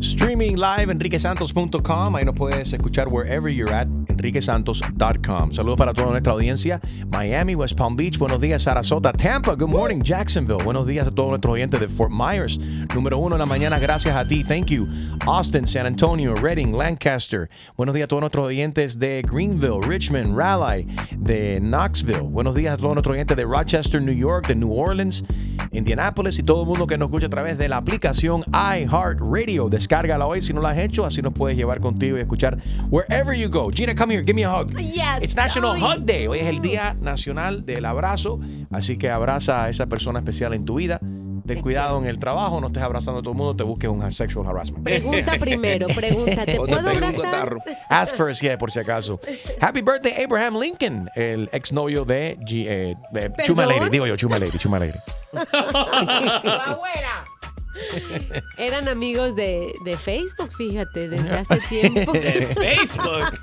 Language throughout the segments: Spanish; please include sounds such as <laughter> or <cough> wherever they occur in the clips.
Streaming live, enriquesantos.com. Ahí nos puedes escuchar wherever you're at, enriquesantos.com. Saludos para toda nuestra audiencia. Miami, West Palm Beach, buenos días, Sarasota, Tampa, good morning, Jacksonville. Buenos días a todos nuestros oyentes de Fort Myers. Número uno en la mañana, gracias a ti, thank you. Austin, San Antonio, Redding, Lancaster. Buenos días a todos nuestros oyentes de Greenville, Richmond, Raleigh, de Knoxville. Buenos días a todos nuestros oyentes de Rochester, New York, de New Orleans, Indianapolis y todo el mundo que nos escucha a través de la aplicación iHeartRadio. Descárgala hoy si no la has hecho, así nos puedes llevar contigo y escuchar wherever you go. Gina, come here, give me a hug. Yes. It's National. Hug Day. Hoy es el Día Nacional del Abrazo, así que abraza a esa persona especial en tu vida. Ten cuidado en el trabajo, no estés abrazando a todo el mundo, te busques un sexual harassment. Pregunta <laughs> primero, pregunta, ¿te puedo abrazar? Ask first, yeah, por si acaso. Happy birthday, Abraham Lincoln, el exnovio de, G- eh, de Chuma. Lady. Digo yo, Chuma Lady, Chuma Lady. <laughs> <laughs> Eran amigos de, de Facebook, fíjate, desde hace <laughs> tiempo. De Facebook.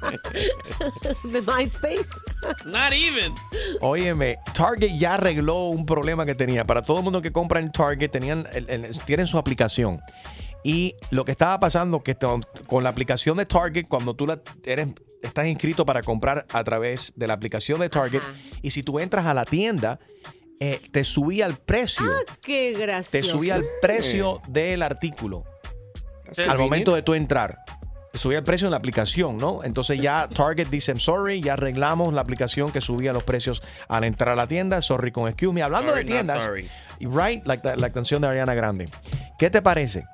<laughs> de MySpace. Not even. Óyeme, Target ya arregló un problema que tenía. Para todo el mundo que compra en Target, tenían, el- el- tienen su aplicación. Y lo que estaba pasando que con, con la aplicación de Target, cuando tú la eres, estás inscrito para comprar a través de la aplicación de Target, y si tú entras a la tienda, eh, te subía el precio. Qué gracioso. te subía el precio del artículo al momento de tú entrar. Te subía el precio en la aplicación, ¿no? Entonces ya Target dice, I'm sorry, ya arreglamos la aplicación que subía los precios al entrar a la tienda. Sorry con excuse me. Hablando Sorry, de tiendas, sorry. right, like the- la canción de Ariana Grande. ¿Qué te parece?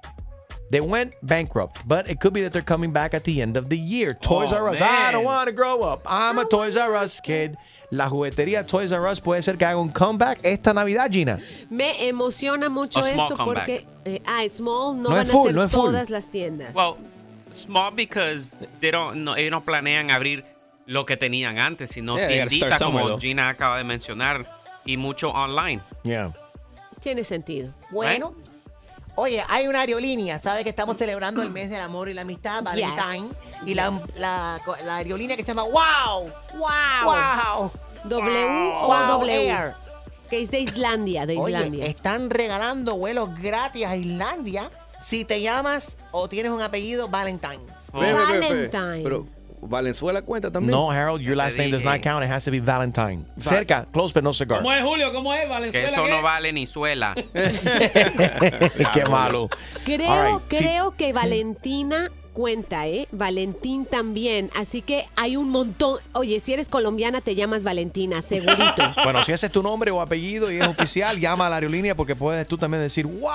They went bankrupt, but it could be that they're coming back at the end of the year. Toys Oh, R Us. man. I don't want to grow up. I'm a Toys R Us kid. La juguetería Toys R Us puede ser que haga un comeback esta Navidad, Gina. Me emociona mucho A comeback. porque eh, ah, small no, No van es full, a ser no es full. todas las tiendas. Well, small because they don't, no, ellos no planean abrir lo que tenían antes, sino Yeah, tienditas como though. Gina acaba de mencionar y mucho online. Yeah. Tiene sentido. Bueno. Oye, hay una aerolínea, ¿sabes que estamos celebrando el mes del amor y la amistad, Valentine? Y la, la, la aerolínea que se llama Wow. Wow. Wow. W o Wow W. Air. Que es de Islandia, de Oye, Islandia. están regalando vuelos gratis a Islandia si te llamas o tienes un apellido Valentine. Valentine. Pero Valenzuela cuenta también. No, Harold, your last name does not count. It has to be Valentine. Cerca, close but no cigar. ¿Cómo es, Julio? ¿Cómo es, Que Valenzuela? eso qué? no vale ni suela. <laughs> Qué malo. Creo, sí. creo que Valentina cuenta, ¿eh? Valentín también. Así que hay un montón. Oye, si eres colombiana, te llamas Valentina, segurito. <laughs> Bueno, si ese es tu nombre o apellido y es oficial, <laughs> llama a la aerolínea porque puedes tú también decir, wow,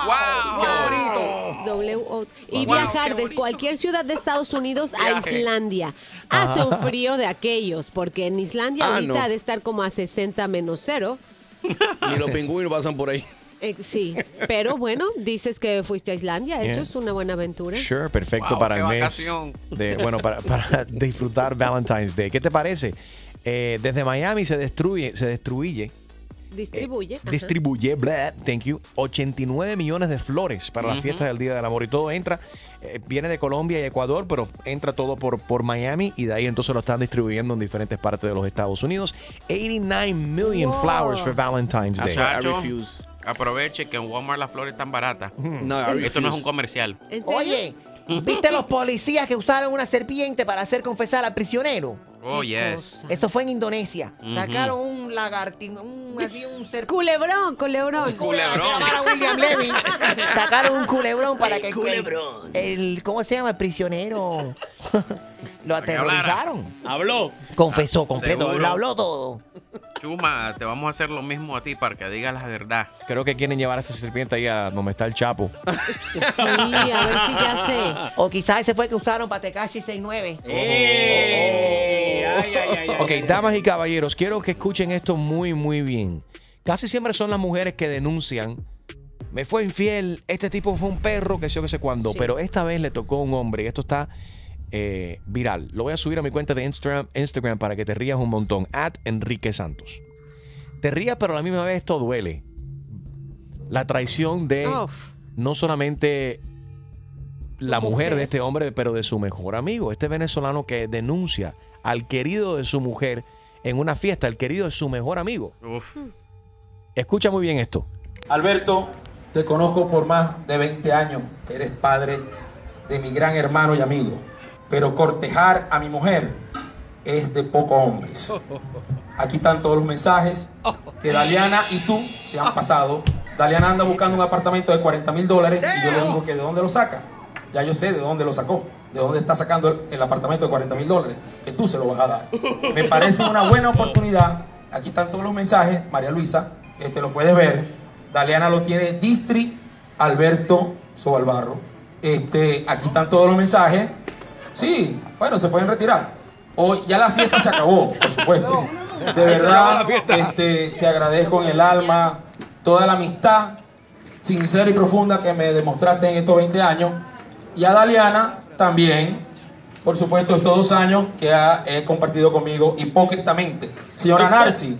qué bonito. W O- y Wow, viajar de cualquier ciudad de Estados Unidos a. Islandia. Hace un frío de aquellos, porque en Islandia Ah, ahorita no. ha de estar como a 60 menos cero. Ni los pingüinos pasan por ahí. Eh, sí, pero bueno, dices que fuiste a Islandia, eso Yeah. es una buena aventura. Sure, perfecto Wow, para qué el mes. vacación. De, bueno, para, para <laughs> disfrutar Valentine's Day. ¿Qué te parece? Eh, desde Miami se destruye, se destruye, Distribuye. ajá. distribuye, blah, thank you, 89 millones de flores para la Ujú. fiesta del Día del Amor. Y todo entra, eh, viene de Colombia y Ecuador, pero entra todo por, por Miami y de ahí entonces lo están distribuyendo en diferentes partes de los Estados Unidos. 89 million Wow. flowers for Valentine's Day. I refuse. Aproveche que en Walmart las flores están baratas. No, I Esto no es un comercial. ¿En serio? Oye, ¿viste los policías que usaron una serpiente para hacer confesar al prisionero? Oh, yes. cosa. Eso fue en Indonesia. Ujú. Sacaron un lagartín, un, así un serpiente. Culebrón, culebrón. Culebrón. Llamar a William Levy. Sacaron un culebrón para que el, el- ¿cómo se llama? El prisionero <laughs> lo aterrorizaron. Habló. Confesó completo, Seguro. lo habló todo. Chuma, te vamos a hacer lo mismo a ti para que digas la verdad. Creo que quieren llevar a esa serpiente ahí a donde está el Chapo. <laughs> Sí, a ver si ya sé. O quizás ese fue el que usaron para Tekashi 69. ¡Ey! Ay, ay, ay, ay, Ok, damas y caballeros, quiero que escuchen esto muy, muy bien. Casi siempre son las mujeres que denuncian. Me fue infiel, este tipo fue un perro, que sé yo, que sé cuándo. Sí. Pero esta vez le tocó a un hombre. Y esto está eh, viral. Lo voy a subir a mi cuenta de Instagram, Instagram para que te rías un montón. At Enrique Santos. Te rías, pero a la misma vez esto duele. La traición de Uf. no solamente la mujer, de este hombre, pero de su mejor amigo. Este venezolano que denuncia al querido de su mujer en una fiesta. El querido de su mejor amigo. Uf. Escucha muy bien esto. Alberto, te conozco por más de 20 años. Eres padre de mi gran hermano y amigo. Pero cortejar a mi mujer es de pocos hombres. Aquí están todos los mensajes que Daliana y tú se han pasado. Daliana anda buscando un apartamento de 40 mil dólares y yo le digo que de dónde lo saca. Ya yo sé de dónde lo sacó, de dónde está sacando el apartamento de 40 mil dólares, que tú se lo vas a dar. Me parece una buena oportunidad. Aquí están todos los mensajes, María Luisa, este lo puedes ver. Daliana lo tiene Distri Alberto Sobalbarro. Este, aquí están todos los mensajes. Sí, bueno, se pueden retirar. Hoy ya la fiesta se acabó, por supuesto. De verdad, este, te agradezco en el alma toda la amistad sincera y profunda que me demostraste en estos 20 años. Y a Daliana también, por supuesto, estos dos años que ha he compartido conmigo hipócritamente. Señora Narci,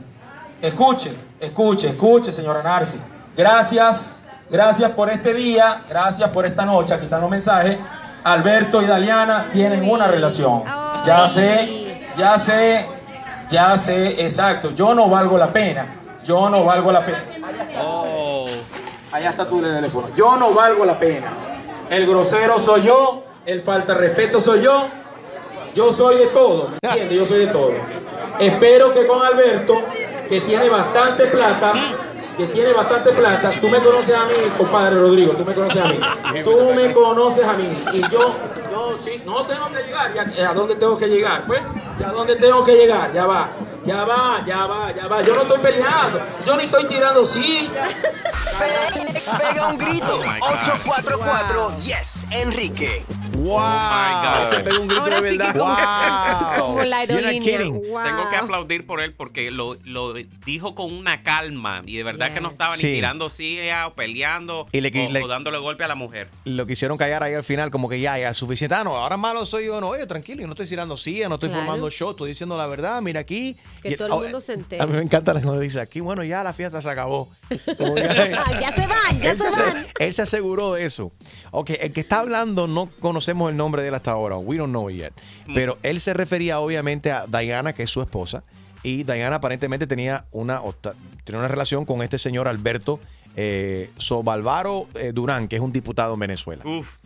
escuche, escuche, escuche, señora Narci. Gracias, gracias por este día, gracias por esta noche. Aquí están los mensajes. Alberto y Daliana tienen una relación. Ya sé, ya sé, ya sé, exacto. Yo no valgo la pena. Yo no valgo la pena. Oh. Allá está tu teléfono. Yo no valgo la pena. El grosero soy yo, el falta de respeto soy yo. Yo soy de todo, ¿me entiendes? Yo soy de todo. Espero que con Alberto, que tiene bastante plata, que tiene bastante plata, tú me conoces a mí, compadre Rodrigo, tú me conoces a mí. <laughs> Tú me conoces a mí. Y yo, yo sí, no tengo que llegar. Ya, ¿A dónde tengo que llegar? Pues, ¿a dónde tengo que llegar? Ya va. Ya va, ya va, ya va. Yo no estoy peleando. Yo ni estoy tirando sillas. Pega un grito. Oh my God. 844 Yes, Enrique. ¡Wow! God. Se pega un grito Ahora de sí que verdad. ¡Wow! Como la You're not aerolínea. kidding. Wow. Tengo que aplaudir por él porque lo, lo dijo con una calma y de verdad que no estaba Sí. ni tirando silla o peleando Y le- o, le- o dándole golpe a la mujer. Lo quisieron callar ahí al final, como que ya, ya, suficiente. Ah, no, ahora malo soy yo. No, oye, tranquilo, yo no estoy tirando silla, no estoy Claro. formando show, estoy diciendo la verdad. Mira aquí. Que Y- todo el oh, mundo se A entere. mí me encanta cuando dice aquí, bueno, ya la fiesta se acabó. Como que- <laughs> Ah, ya se van, ya él, se se, van. él se aseguró de eso. Ok, el que está hablando no conocemos el nombre de él hasta ahora. We don't know yet. Pero él se refería obviamente a Diana, que es su esposa. Y Diana aparentemente tenía una, tenía una relación con este señor Alberto eh, Sobalvaro eh, Durán, que es un diputado en Venezuela. Uf.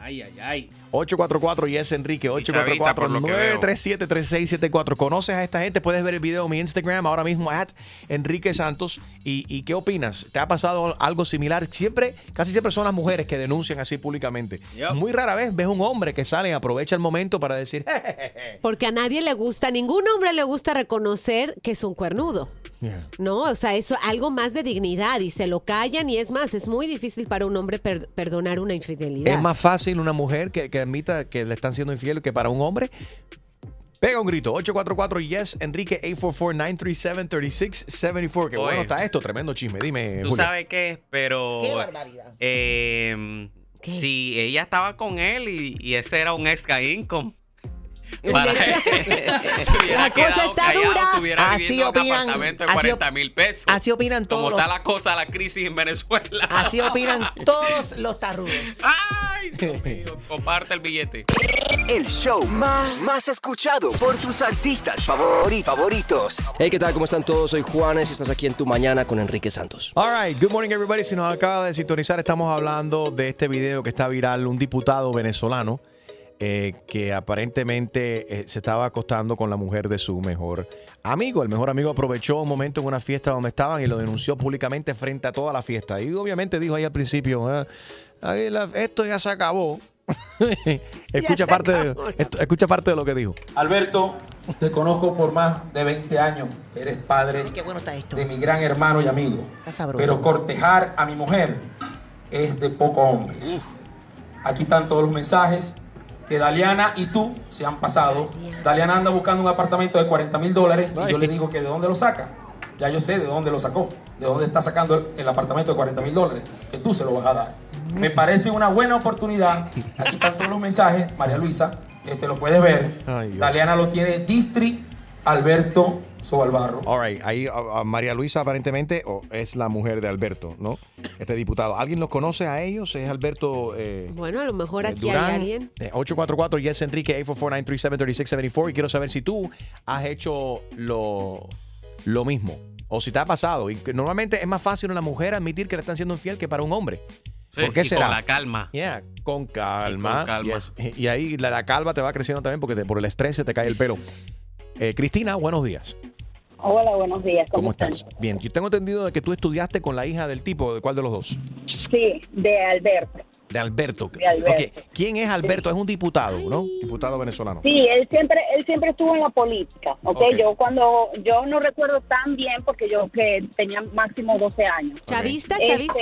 Ay, ay, ay. 844 y es Enrique chavita, por lo que veo. 844-937-3674. ¿Conoces a esta gente? Puedes ver el video en mi Instagram ahora mismo at Enrique Santos. ¿Y, y qué opinas? ¿Te ha pasado algo similar? Siempre, casi siempre son las mujeres que denuncian así públicamente. Yep. Muy rara vez ves un hombre que sale y aprovecha el momento para decir, <laughs> Porque a nadie le gusta, ningún hombre le gusta reconocer que es un cuernudo. Yeah. No, o sea, eso algo más de dignidad y se lo callan y es más, es muy difícil para un hombre per- perdonar una infidelidad. Es más fácil una mujer que, que admita que le están siendo infiel que para un hombre. Pega un grito. 844 Yes, Enrique 844-937-3674. Qué Oye. bueno está esto. Tremendo chisme. Dime, Tú sabes qué, pero Qué barbaridad. eh, ¿Qué? si ella estaba con él y, y ese era un extra income. Para La <laughs> cosa quedado está callado, dura. estuviera Así opinan- así op- 40 mil pesos. así opinan todos Como los- está la cosa, la crisis en Venezuela. Así opinan <laughs> todos los tarrudos. Ay, Dios mío, comparte el billete. El show más, más escuchado por tus artistas favori- favoritos. Hey, ¿qué tal? ¿Cómo están todos? Soy Juanes y estás aquí en Tu Mañana con Enrique Santos. All right, good morning everybody. Si nos acaba de sintonizar, estamos hablando de este video que está viral, un diputado venezolano eh, que aparentemente eh, se estaba acostando con la mujer de su mejor amigo. El mejor amigo aprovechó un momento en una fiesta donde estaban y lo denunció públicamente frente a toda la fiesta. Y obviamente dijo ahí al principio, "Ah, esto ya se acabó. <laughs> escucha, parte de, escucha parte de lo que dijo. Alberto, te conozco por más de 20 años. Eres padre Ay, qué bueno está esto. de mi gran hermano y amigo. Pero cortejar a mi mujer es de pocos hombres. Aquí están todos los mensajes que Daliana y tú se han pasado. Daliana anda buscando un apartamento de 40 mil dólares y yo le digo que de dónde lo saca. Ya yo sé de dónde lo sacó, de dónde está sacando el, el apartamento de 40 mil dólares, que tú se lo vas a dar. Me parece una buena oportunidad. Aquí están todos los mensajes, María Luisa, Este lo puedes ver. Daliana lo tiene Distri Alberto Sobalbarro. All right, ahí a- a María Luisa aparentemente es la mujer de Alberto, ¿no? Este diputado. ¿Alguien los conoce a ellos? ¿Es Alberto eh, Bueno, a lo mejor eh, aquí Durán? hay alguien. Eh, 844 Yes Enrique 844-937-3674 y quiero saber si tú has hecho lo, lo mismo o si te ha pasado. Y que normalmente es más fácil una mujer admitir que le están siendo infiel que para un hombre. Sí, ¿Por qué y será? Con la calma. Yeah, con calma. Y con calma. Yes. Y ahí la, la calva te va creciendo también porque te- por el estrés se te cae el pelo. Eh, Cristina, buenos días. Hola, buenos días. ¿Cómo, ¿Cómo estás? Bien, yo tengo entendido de que tú estudiaste con la hija del tipo, ¿de cuál de los dos? Sí, de Alberto. De Alberto. De Alberto. ¿quién es Alberto? Es un diputado, ¿no? Diputado venezolano. Sí, él siempre, él siempre estuvo en la política, ¿ok? Ok. Yo cuando, yo no recuerdo tan bien porque yo que tenía máximo 12 años. ¿Chavista? Este, ¿Chavista?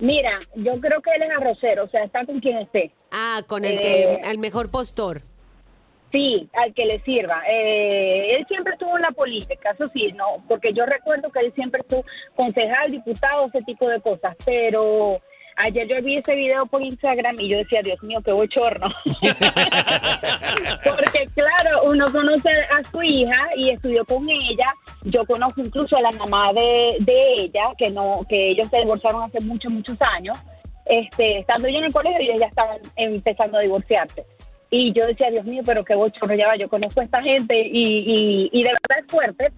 mira, yo creo que él es arrocero, o sea, está con quien esté. Ah, con el Eh, que el mejor postor. Sí, al que le sirva. Eh, él siempre estuvo en la política, eso sí, no, porque yo recuerdo que él siempre estuvo concejal, diputado, ese tipo de cosas, pero ayer yo vi ese video por Instagram y yo decía, Dios mío, qué bochorno. <laughs> porque claro, uno conoce a su hija y estudió con ella, yo conozco incluso a la mamá de, de ella, que no, que ellos se divorciaron hace muchos, muchos años, este, estando yo en el colegio y ellos ya estaban empezando a divorciarse. Y yo decía, Dios mío, pero qué bochorno ya yo conozco a esta gente y, y, de verdad es fuerte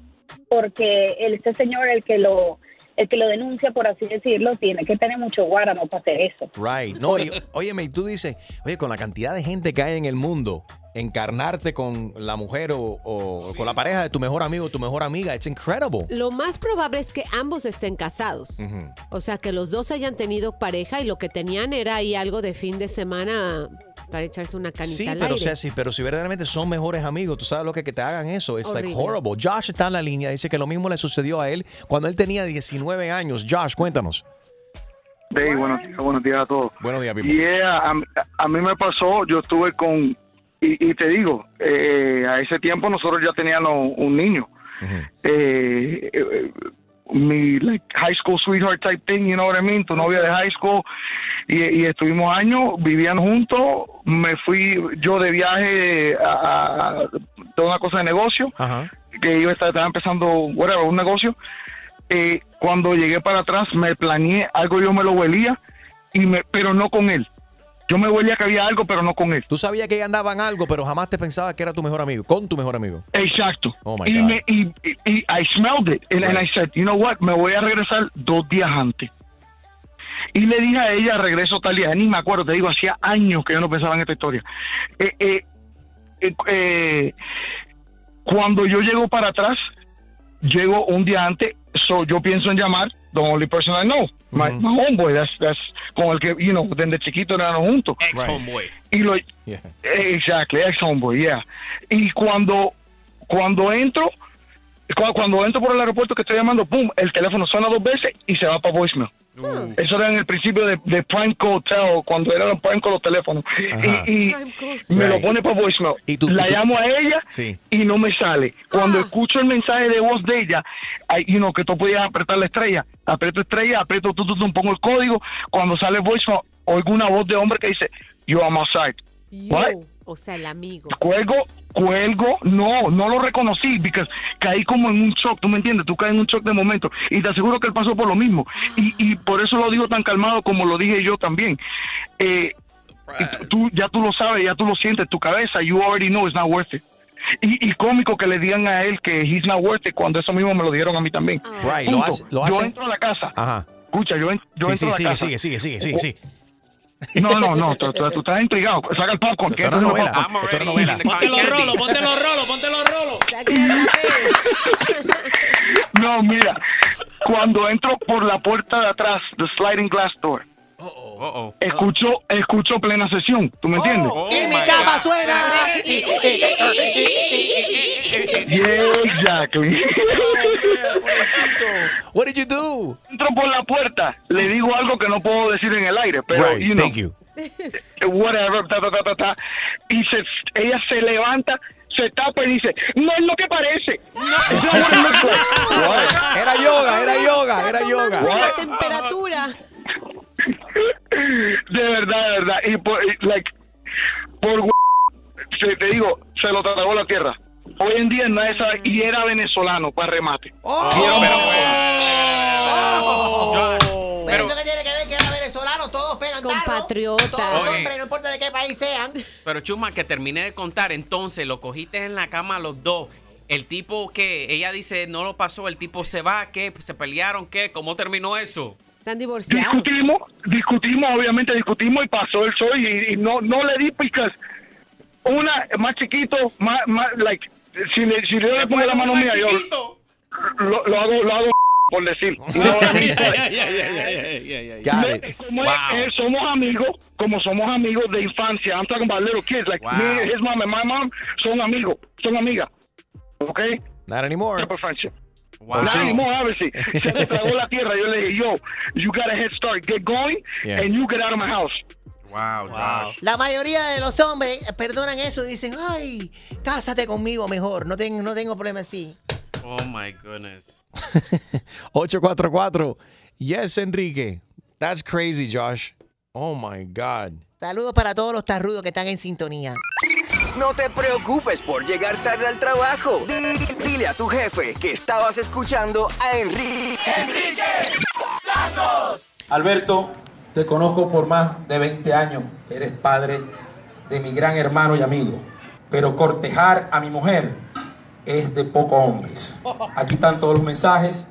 porque este señor, el que lo el que lo denuncia, por así decirlo, tiene que tener mucho guáramo para hacer eso. Right. No, y, óyeme, y tú dices, oye, con la cantidad de gente que hay en el mundo, encarnarte con la mujer o, o con la pareja de tu mejor amigo o tu mejor amiga, it's incredible. Lo más probable es que ambos estén casados. O sea, que los dos hayan tenido pareja y lo que tenían era ahí algo de fin de semana para echarse una canita Sí, al pero, aire. Ceci, pero si verdaderamente son mejores amigos, tú sabes lo que, que te hagan eso. It's like Horrible. horrible. Josh está en la línea, dice que lo mismo le sucedió a él cuando él tenía 19 años. Josh, cuéntanos. Hey, buenos días, buenos días a todos. Buenos días, Pipo. Yeah, a, a mí me pasó, yo estuve con, y, y te digo, eh, a ese tiempo nosotros ya teníamos un niño. eh, eh, mi like, high school sweetheart type thing, you know what I mean, tu novia de high school, y, y estuvimos años, vivían juntos, me fui yo de viaje a, toda una cosa de negocio, Ajá. que yo estaba, estaba empezando, whatever, un negocio, eh, cuando llegué para atrás me planeé, algo yo me lo huelía, y me, pero no con él. Yo me huelía que había algo, pero no con él. Tú sabías que ella andaba en algo, pero jamás te pensabas que era tu mejor amigo, con tu mejor amigo. Exacto. Oh my y, God. me, y, y- y I smelled it. And, and I said, you know what, me voy a regresar dos días antes. Y le dije a ella, regreso tal día. Ni me acuerdo, te digo, hacía años que yo no pensaba en esta historia. Eh, eh, eh, eh, cuando yo llego para atrás, llego un día antes, so yo pienso en llamar the only person I know, my, my homeboy, that's, that's con el que, you know, desde chiquito eran juntos. Ex homeboy. Y lo, Exactly, ex homeboy, yeah. Y cuando, cuando entro, cu- cuando entro por el aeropuerto que estoy llamando, pum, el teléfono suena dos veces y se va para voicemail. Eso era en el principio de, de Prime Code Tel, cuando eran Code los teléfonos. Ajá. Y, y me lo pone para voicemail. ¿Y tú- la y tú- llamo a ella Sí. y no me sale. Cuando escucho el mensaje de voz de ella, hay, you know, que tú podías apretar la estrella, aprieto estrella, aprieto tú, tú, tú, pongo el código, cuando sale voicemail, oigo una voz de hombre que dice, you are my side. Yo, What? o sea, el amigo. Cuelgo, cuelgo, no, no lo reconocí, porque caí como en un shock, ¿tú me entiendes? Tú caes en un shock de momento, y te aseguro que él pasó por lo mismo, y, y por eso lo digo tan calmado como lo dije yo también. Eh, y tú- ya tú lo sabes, ya tú lo sientes, tu cabeza, you already know it's not worth it. Y, y cómico que le digan a él que he's not worth it cuando eso mismo me lo dieron a mí también. Right, lo hace- lo Yo hace- entro a la casa, Ajá. escucha, yo, en- yo Sí, entro sí, a la sigue, casa. sigue, sigue, sigue, sigue, sigue. No, no, no, tú, tú- tú estás intrigado. Saca el popcorn. Esto una novela. Ponte los rolos, ponte los rolos, ponte los rolos. No, mira, cuando entro por la puerta de atrás, the sliding glass door, escucho, escucho plena sesión, ¿tú me entiendes? y mi cama suena. Yeah, exactly. <laughs> What did you do? Entro por la puerta, le digo algo que no puedo decir en el aire, pero, Right, you know, thank you. <laughs> whatever, ta, ta, ta, ta, ta. Y se, ella se levanta, se tapa y dice, no es lo que parece. <laughs> What? Era yoga, era yoga, era yoga. La temperatura. De verdad, de verdad. Y por, y, like, por se- te digo, se lo tragó la tierra. Hoy en día no es esa- y era venezolano para remate. Y era un- Pero eso que tiene que ver que era venezolano, todos pegan tarro. Compatriota. Todos hombres, no importa de qué país sean. Pero Chuma, que terminé de contar, entonces lo cogiste en la cama los dos. El tipo que ella dice no lo pasó, el tipo se va, ¿qué? ¿Se pelearon? ¿Qué? ¿Cómo terminó eso? Están divorciados. discutimos, discutimos, obviamente discutimos y pasó el show y, y no, no le di picas. Una más chiquito, más, más, like, si le, si le pongo la mano mía, yo lo, lo hago, lo hago por decir. Eh, somos amigos, como somos amigos de infancia. I'm talking about little kids, like Wow. me, his mom and my mom son amigos, son amigas. Okay? Not anymore. Wow. Not Sí. anymore, obviously. <laughs> Se me tragó la tierra. Yo le dije, yo, you got a head start. Get going Yeah. and you get out of my house. Wow, Josh. La mayoría de los hombres perdonan eso y dicen, ay, cásate conmigo mejor, no tengo, no tengo problema así. Oh my goodness. <laughs> 844. Yes, Enrique. That's crazy, Josh. Oh my God. Saludos para todos los tarrudos que están en sintonía. No te preocupes por llegar tarde al trabajo. Di- dile a tu jefe que estabas escuchando a Enrique. Enrique Santos. Alberto, te conozco por más de 20 años. Eres padre de mi gran hermano y amigo. Pero cortejar a mi mujer es de pocos hombres. Aquí están todos los mensajes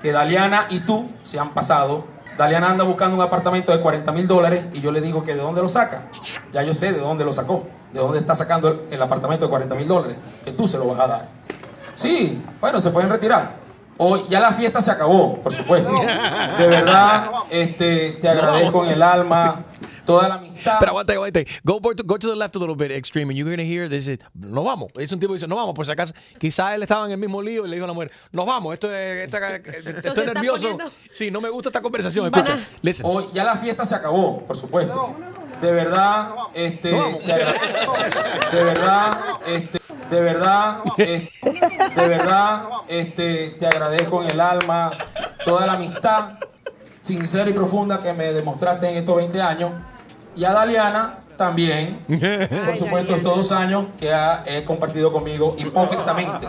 que Daliana y tú se han pasado. Daliana anda buscando un apartamento de 40 mil dólares y yo le digo que de dónde lo saca. Ya yo sé de dónde lo sacó, de dónde está sacando el- apartamento de 40 mil dólares, que tú se lo vas a dar. Sí, bueno, se pueden retirar. Hoy ya la fiesta se acabó, por supuesto. De verdad, este, te agradezco en el alma toda la amistad. Pero aguanta, aguanta. Go, por- go to the left a little bit, extreme, and you're going to hear this. is, No vamos. Es un tipo que dice, no vamos, por si acaso. Quizás él estaba en el mismo lío y le dijo a la mujer, nos vamos. Esto es, esta- <laughs> estoy está nervioso. Sí, no me gusta esta conversación. Escucha. Listen. Hoy ya la fiesta se acabó, por supuesto. De verdad, este, de verdad, este, de verdad, eh, de verdad, este, te agradezco en el alma toda la amistad sincera y profunda que me demostraste en estos 20 años. Y a Daliana también, por supuesto, estos dos años que ha he compartido conmigo hipócritamente.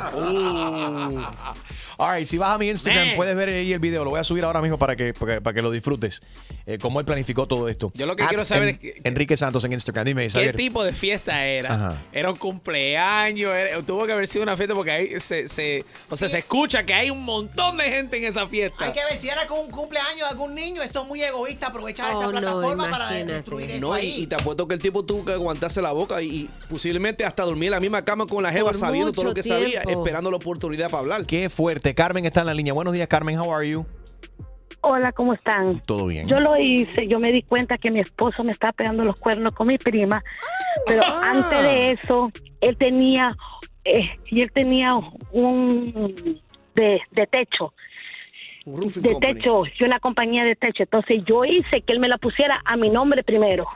All right, si vas a mi Instagram, Man. puedes ver ahí el video. Lo voy a subir ahora mismo para que, para, que- para que lo disfrutes. Eh, cómo él planificó todo esto. Yo lo que At quiero saber En- es que- Enrique Santos en Instagram. Dime, ¿Qué tipo de fiesta era? Ajá. Era un cumpleaños, era- tuvo que haber sido una fiesta porque ahí se, se- o sea, se escucha que hay un montón de gente en esa fiesta. Hay que ver si era con un cumpleaños de algún niño, esto es muy egoísta aprovechar Oh, no, plataforma para destruir eso No, y, ahí. y te apuesto que el tipo tuvo que aguantarse la boca y, y posiblemente hasta dormir en la misma cama con la jeva Por sabiendo todo lo que sabía, esperando la oportunidad para hablar. Qué fuerte. Carmen está en la línea. Buenos días, Carmen. How are you? Hola, ¿cómo están? Todo bien. Yo lo hice, yo me di cuenta que mi esposo me estaba pegando los cuernos con mi prima, pero Ah. antes de eso, él tenía, eh, y él tenía un de, de techo, de techo, y una compañía de techo, entonces yo hice que él me la pusiera a mi nombre primero.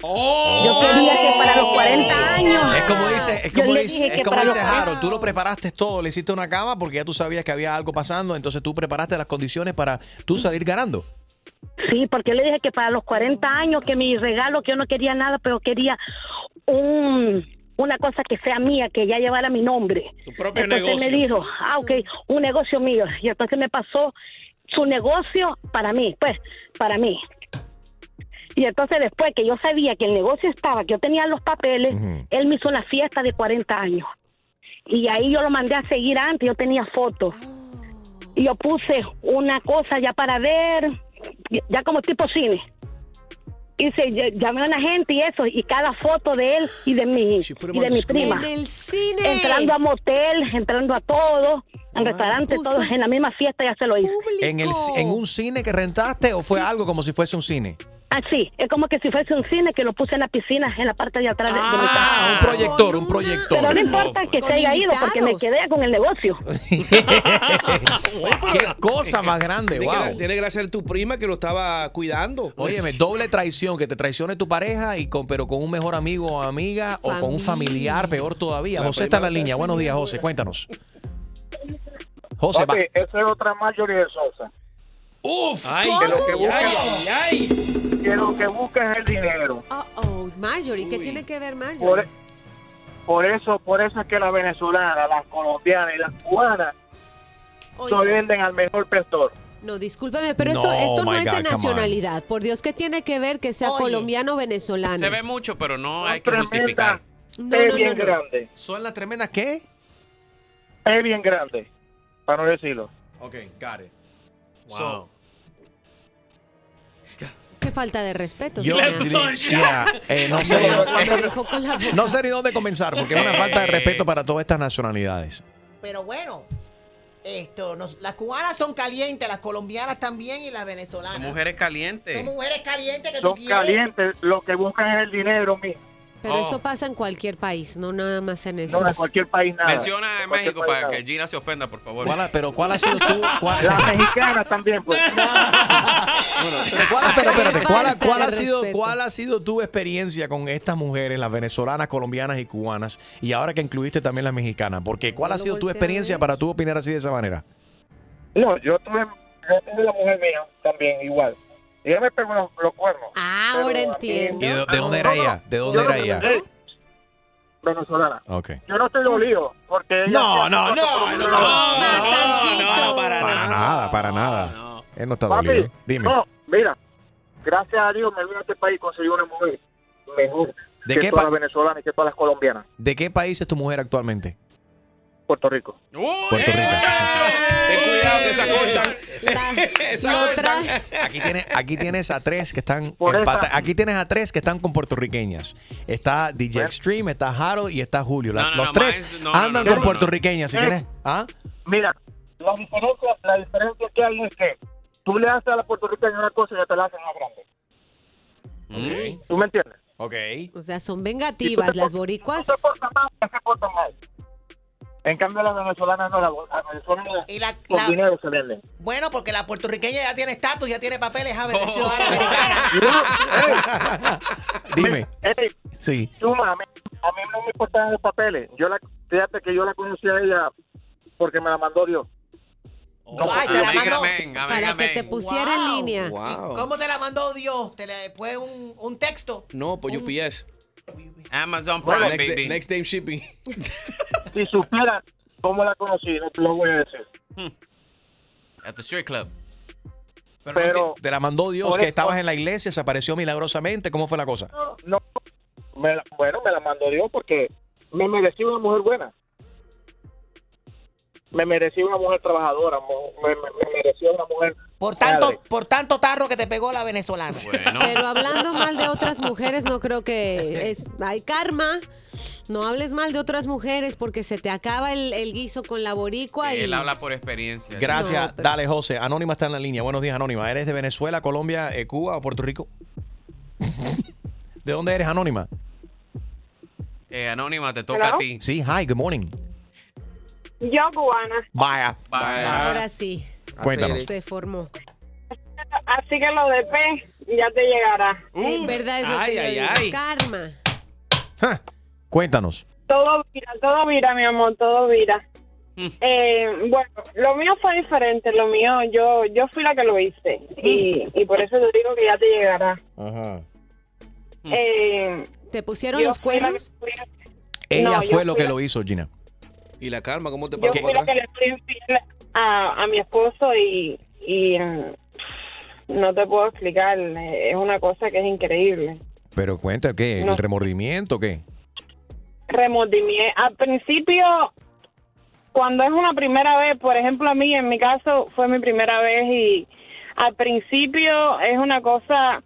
Yo quería que para los 40 años. Es como dice, es como le dice, es como dice Harold, tú lo preparaste todo, le hiciste una cama porque ya tú sabías que había algo pasando, entonces tú preparaste las condiciones para tú salir ganando. Sí, porque yo le dije que para los 40 años, que mi regalo, que yo no quería nada, pero quería un, una cosa que sea mía, que ya llevara mi nombre. Tu propio entonces negocio. me dijo, ah, ok, un negocio mío. Y entonces me pasó su negocio para mí, pues, para mí. Y entonces después que yo sabía que el negocio estaba, que yo tenía los papeles, él me hizo una fiesta de 40 años. Y ahí yo lo mandé a seguir antes, yo tenía fotos. Y yo puse una cosa ya para ver, ya como tipo cine. Hice, ll- llamé a una gente y eso, y cada foto de él y de mi, y de mi prima. En el cine. Entrando a motel, entrando a todo, en restaurante, puso- todo, en la misma fiesta ya se lo hice. ¿En, el, ¿En un cine que rentaste o fue algo como si fuese un cine? Así, es como que si fuese un cine que lo puse en la piscina, en la parte de atrás de, de mi casa. Ah, un proyector, un proyector. Pero no importa que se haya ido porque me quedé con el negocio. <laughs> Qué cosa más grande, Tiene, que, wow. tiene que agradecer tu prima que lo estaba cuidando. Óyeme, doble traición, que te traicione tu pareja, y con, pero con un mejor amigo o amiga o con un familiar, peor todavía. La José está en la línea. Buenos días, José, cuéntanos. José, Papi, esa es otra Marjorie de Sosa. Uf, Ay, que lo que ay, buscan, ay, ay. que lo que buscan es el dinero. Oh, oh, Marjorie, ¿qué tiene que ver Por, Marjorie? Por eso, por eso es que las venezolanas, las colombianas y las cubanas se Oiga. venden al mejor prestor. No, discúlpeme, pero No, eso, esto no my es God, de nacionalidad. Por Dios, ¿qué tiene que ver que sea Oye. colombiano o venezolano? Se ve mucho, pero no hay que Tremenda, justificar. No, es no, bien no, no. grande, ¿Son las tremendas qué? es bien grande, para no decirlo. Ok, got it. Wow. Qué falta de respeto. Yo señor. diría- yeah, eh, no sé, no ni dónde comenzar porque es una falta de Eh. respeto para todas estas nacionalidades. Pero bueno, esto, nos- las cubanas son calientes, las colombianas también y las venezolanas. Son mujeres calientes. Son mujeres calientes que tú Son calientes, lo que buscan es el dinero, mismo. Pero Oh. eso pasa en cualquier país, no nada más en eso. No, en cualquier país nada. Menciona En México para nada. que Gina se ofenda, por favor. ¿Cuál ha- pero ¿cuál ha sido tú? cuál- Las mexicanas también, pues. <laughs> pero ¿cuál, pero espérate, ¿cuál, ha- cuál sido. ¿cuál ha sido tu experiencia con estas mujeres, las venezolanas, colombianas y cubanas? Y ahora que incluiste también las mexicanas, porque ¿cuál ha sido tu experiencia para tú opinar así de esa manera? No, yo tuve, yo tuve la mujer mía también, igual. Ella me pegó los, los cuernos. Ah, ahora entiendo. ¿Y de, de dónde era No, no, ella? ¿De dónde era no- ella? venezolana. Ok. Yo no estoy dolido, porque ella... No, no, no, no, No, no, no, para Para nada, para nada. No. Él no está Papi, dolido. Dime. no, mira, gracias a Dios me vine a este país y conseguí una mujer mejor ¿De que qué todas las venezolanas y que todas las colombianas. ¿De qué país es tu mujer actualmente? Puerto Rico. ¡Uy, Puerto Rico. muchacho! Ten cuidado que esa cortan. La- <laughs> trae- Aquí tienes, aquí tienes a tres que están empata- Aquí tienes a tres que están con puertorriqueñas. Está DJ. Extreme, está Harold y está Julio. La- No, no, los no, tres andan no, con puertorriqueñas. ¿Sí Eh. tienes? ¿Ah? Mira, la diferencia, la diferencia que hay es que tú le haces a la puertorriqueña una cosa y ella te la hacen más grande. Mm. ¿Tú me entiendes? Ok. O sea, son vengativas las Tú boricuas. te portas mal, se mal. En cambio, las venezolanas no, las las venezolanas Y la, por la- dinero se venden. bueno, porque la puertorriqueña ya tiene estatus, ya tiene papeles, a ver, Oh. ciudadana americana. <laughs> Dime. Ey, Sí. Chuma, a mí, a mí no me importan los papeles. Yo la, fíjate que yo la conocí a ella porque me la mandó Dios. No, ay, te la mandó. Para que te pusiera en línea. Wow. ¿Y ¿Cómo te la mandó Dios? ¿Te le fue un, un texto? No, por Un- UPS. Amazon Prime, Next, baby. day- next time shipping. <laughs> Si supiera cómo la conocí, no te lo voy a decir. At the street club. Pero, Pero- no te, te la mandó Dios, que eso- estabas en la iglesia, se apareció milagrosamente. ¿Cómo fue la cosa? No, me la- bueno, me la mandó Dios porque me merecía una mujer buena. Me merecía una mujer trabajadora, me, me- me merecía una mujer... Por tanto, por tanto tarro que te pegó la venezolana. Bueno. Pero hablando mal de otras mujeres, no creo que es, hay karma. No hables mal de otras mujeres porque se te acaba el, el guiso con la boricua y Él habla por experiencia. Gracias. No, pero- Dale, José. Anónima está en la línea. Buenos días, Anónima. ¿Eres de Venezuela, Colombia, eh, Cuba o Puerto Rico? <laughs> ¿De dónde eres, Anónima? Eh, Anónima, te toca Hello? a ti. Sí, hi, good morning. Yo cubana. Vaya. Bye. ahora sí, Cuéntanos. se formó. Así que lo de P ya te llegará. En verdad es lo Ay, yo ay, ay. Karma. Ja, Cuéntanos. Todo vira, todo vira, mi amor, todo vira. Mm. Eh, bueno, lo mío fue diferente, lo mío, yo yo fui la que lo hice y, y por eso te digo que ya te llegará. Ajá. Eh, ¿Te pusieron yo los cuernos? fui- Ella No, yo fue lo que la- lo hizo, Gina. ¿Y la calma cómo te Yo pasó fui la que le fui infiel a, a mi esposo y, y mm, no te puedo explicar, es una cosa que es increíble. Pero cuenta, ¿qué? No. ¿El remordimiento o qué? remordimiento. Al principio, cuando es una primera vez, por ejemplo, a mí, en mi caso, fue mi primera vez y al principio es una cosa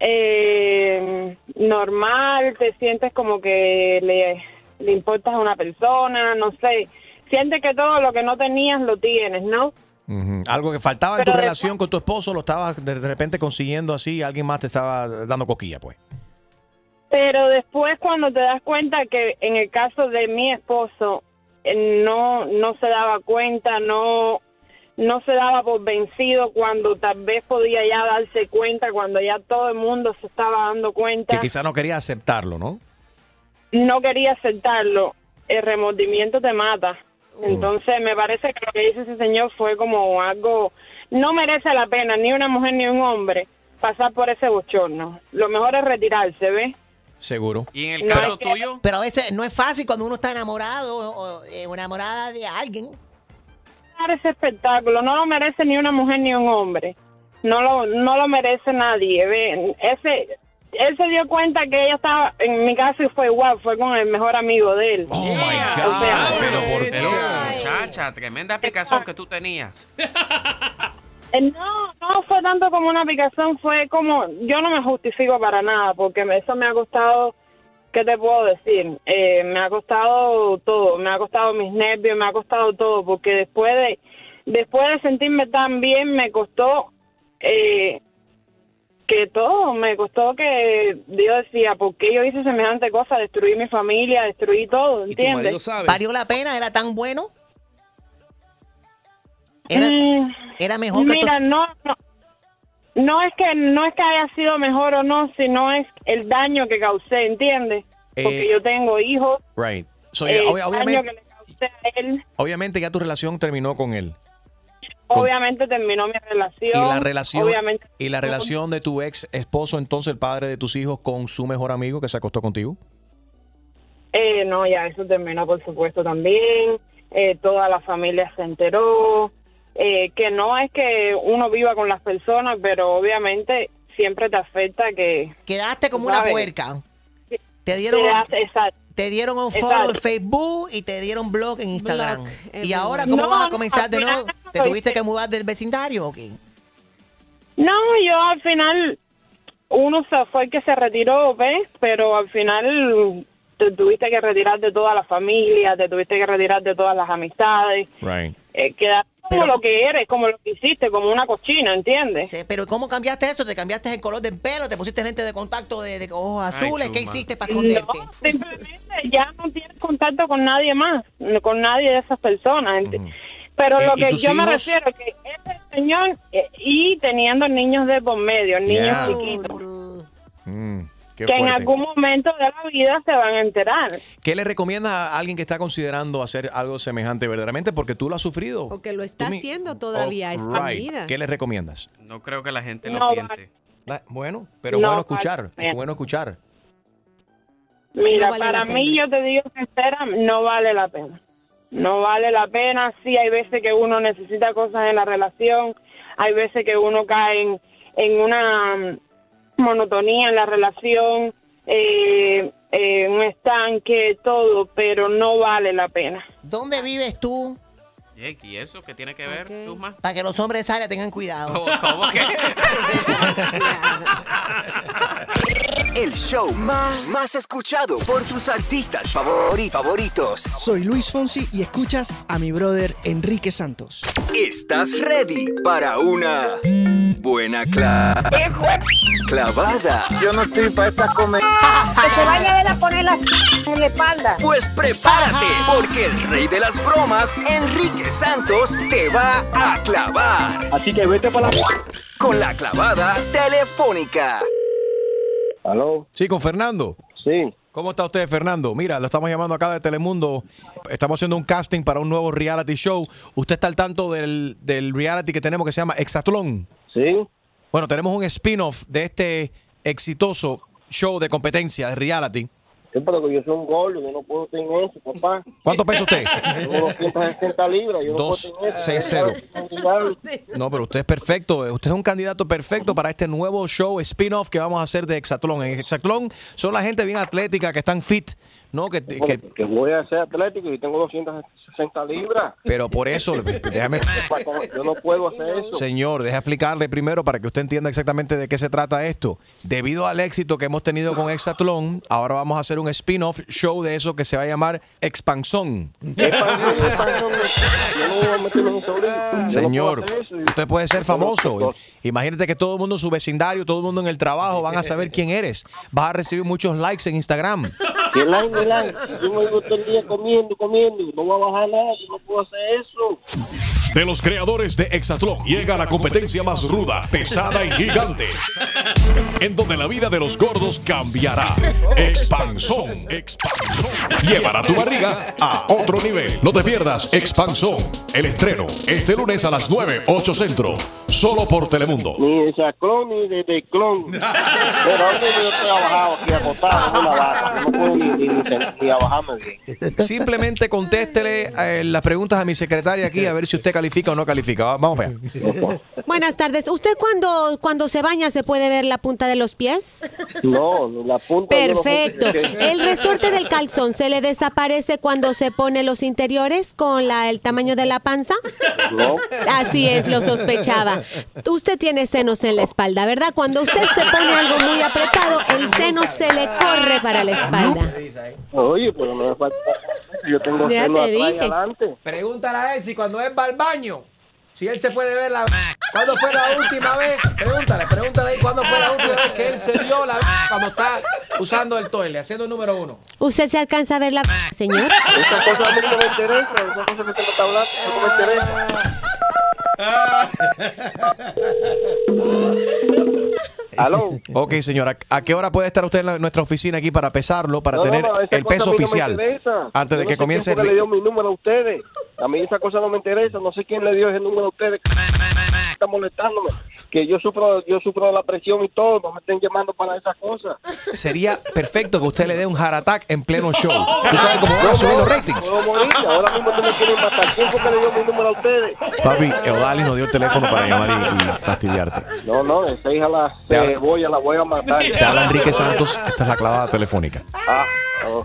eh, normal, te sientes como que le, le importas a una persona, no sé, sientes que todo lo que no tenías lo tienes, ¿no? Ujú. Algo que faltaba en tu relación con tu esposo lo estabas de de repente consiguiendo así, alguien más te estaba dando coquilla, pues. Pero después cuando te das cuenta que en el caso de mi esposo eh, no no se daba cuenta, no no se daba por vencido cuando tal vez podía ya darse cuenta, cuando ya todo el mundo se estaba dando cuenta, Que quizá no quería aceptarlo, ¿no? no quería aceptarlo, el remordimiento te mata. Entonces me parece que lo que dice ese señor fue como algo, no merece la pena ni una mujer ni un hombre pasar por ese bochorno. Lo mejor es retirarse, ¿ves? Seguro. ¿Y en el No, caso tuyo? Pero a veces no es fácil cuando uno está enamorado o, o, eh, enamorada de alguien. ese espectáculo. No lo merece ni una mujer ni un hombre. No lo, no lo merece nadie. Ve, Ese, él se dio cuenta que ella estaba en mi casa y fue igual, fue con el mejor amigo de él. Oh my God. Pero por Pero, muchacha, tremenda aplicación que tú tenías. Eh, No, no fue tanto como una aplicación, fue como, yo no me justifico para nada, porque eso me ha costado, ¿qué te puedo decir? Eh, me ha costado todo, me ha costado mis nervios, me ha costado todo, porque después de, después de sentirme tan bien, me costó eh, que todo, me costó que Dios decía, ¿por qué yo hice semejante cosa? Destruí mi familia, destruí todo, ¿entiendes? ¿Valió la pena? ¿Era tan bueno? Era, era mejor que Mira, no, no, no es que no es que haya sido mejor o no, sino es el daño que causé, ¿entiendes? Porque Eh, yo tengo hijos. Right. So, daño obviamente, que le causé a él, obviamente ya tu relación terminó con él. Obviamente terminó mi relación. Y la relación Obviamente. y la relación de tu ex esposo, entonces el padre de tus hijos con su mejor amigo que se acostó contigo. Eh, no, ya eso terminó, por supuesto, también. Eh, toda la familia se enteró. Eh, que no es que uno viva con las personas, pero obviamente siempre te afecta que... Quedaste como una puerca. Te dieron, Quedaste- exacto. Te dieron un follow en. Facebook y te dieron blog en Instagram. Blog, y ahora, ¿cómo No, vas a comenzar de nuevo? ¿Te tuviste hice. que mudar del vecindario o qué? No, yo al final, uno se fue el que se retiró, ¿ves? Pero al final te tuviste que retirar de toda la familia, te tuviste que retirar de todas las amistades. Right. Eh, quedaste como lo que eres, como lo que hiciste, como una cochina, ¿entiendes? Sí, pero ¿cómo cambiaste eso? ¿Te cambiaste el color del pelo? ¿Te pusiste lente de contacto de, de ojos azules? ¿Qué Chuma. hiciste para esconderte? No, simplemente ya no tienes contacto con nadie más, con nadie de esas personas. Pero Eh, lo ¿y que yo me refiero es que ese señor eh, y teniendo niños de por medio, niños Yeah. chiquitos, Mm, qué que en algún momento de la vida se van a enterar. ¿Qué le recomienda a alguien que está considerando hacer algo semejante verdaderamente? Porque tú lo has sufrido. O que lo está Tú mi- haciendo todavía Oh, escondidas. right. ¿Qué le recomiendas? No creo que la gente No, lo piense. La- bueno, pero No, bueno escuchar. Es bueno escuchar. Mira, No vale para mí, yo te digo sincera, no vale la pena. No vale la pena. Sí, hay veces que uno necesita cosas en la relación, hay veces que uno cae en, en una monotonía en la relación, eh, eh, un estanque, todo, pero no vale la pena. ¿Dónde vives tú? Jake, ¿y eso qué tiene que ver, Luzma? Para que los hombres de esa área tengan cuidado. ¿Cómo que? <laughs> <laughs> El show más, más escuchado por tus artistas favori- favoritos. Soy Luis Fonsi y escuchas a mi brother Enrique Santos. ¿Estás ready para una buena cla- clavada? Yo no estoy para esta comedia. Que se vaya a ver a poner la en la espalda. Pues prepárate, porque el rey de las bromas, Enrique Santos, te va a clavar. Así que vete para la... Con la clavada telefónica. ¿Aló? Sí, con Fernando. Sí. ¿Cómo está usted, Fernando? Mira, lo estamos llamando acá de Telemundo. Estamos haciendo un casting para un nuevo reality show. ¿Usted está al tanto del, del reality que tenemos que se llama Exatlón? Sí. Bueno, tenemos un spin-off de este exitoso show de competencia de reality. Sí, pero que yo soy un gordo, yo no puedo tener eso, papá. ¿Cuánto pesa usted? <laughs> Tengo 260 libras, yo no Dos, puedo tener eso. seis, cero. <laughs> No, pero usted es perfecto. Usted es un candidato perfecto para este nuevo show spin-off que vamos a hacer de Exatlón. En Exatlón son la gente bien atlética, que están fit, ¿no? Que, que- Que voy a ser atlético y tengo 260 libras. pero por eso, <laughs> déjame... Yo no puedo hacer eso. Señor, deja explicarle primero para que usted entienda exactamente de qué se trata esto. Debido al éxito que hemos tenido con Exatlón, ahora vamos a hacer un spin-off show de eso que se va a llamar Expansón. Señor, usted puede ser famoso. Imagínate que todo el mundo en su vecindario, todo el mundo en el trabajo van a saber quién eres. Vas a recibir muchos likes en Instagram. Yo me todo el día comiendo, comiendo. No voy a bajar nada, yo no puedo hacer eso. De los creadores de Exatlón llega la competencia más ruda, pesada y gigante, en donde la vida de los gordos cambiará. Expansón, Expansón. Llevará tu barriga a otro nivel. No te pierdas Expansón, el estreno, este lunes a las 9, 8 centro, solo por Telemundo. Ni de Chaclón ni de, de clon. <laughs> Pero antes yo estoy abajado aquí acostado en una vaca. No puedo ni, ni, ni, ni abajarme bien. Simplemente contéstele eh, las preguntas a mi secretaria aquí a ver si usted califica o no califica. Va- Vamos a ver. <laughs> Buenas tardes. ¿Usted cuando, cuando se baña se puede ver la punta de los pies? No, la punta. Perfecto. ¿El resorte del calzón se le desaparece cuando se pone los interiores con la, el tamaño de la panza? No. Así es, lo sospechaba. Usted tiene senos en la espalda, ¿verdad? Cuando usted se pone algo muy apretado, el seno se le corre para la espalda. Oye, pero no me falta. Yo tengo Ya seno te dije. adelante. Pregúntale a él si cuando él va si él se puede ver la. ¿Cuándo fue la última vez? Pregúntale, pregúntale ahí cuándo fue la última vez que él se vio la cuando está usando el toile, haciendo el número uno. ¿Usted se alcanza a ver la señor? Esas cosas a mí no me interesan. Esas cosas que usted me está hablando eso no me interesan. <laughs> Aló. <laughs> Ok, señora. ¿A qué hora puede estar usted en la- nuestra oficina aquí para pesarlo, para No, no, tener no, esa el cosa peso a mí no me oficial? interesa. antes de no que sé comience quién fue el... que le dio mi número a ustedes. A mí esa cosa no me interesa. No sé quién le dio ese número a ustedes. Está molestándome. Que yo sufro, yo sufro la presión y todo. No me estén llamando para esas cosas. Sería perfecto que usted le dé un heart attack en pleno show. <laughs> ¿Tú sabes cómo van a subir los ratings? Puedo morir. Ahora mismo tú me quieren matar. ¿Quién fue que le dio mi número a ustedes? Papi, Eodalis nos dio el teléfono para llamar y, y fastidiarte. No, no, esa hija la cebolla la voy a matar. Te habla Enrique Santos. Esta es la clavada telefónica. Ah, oh.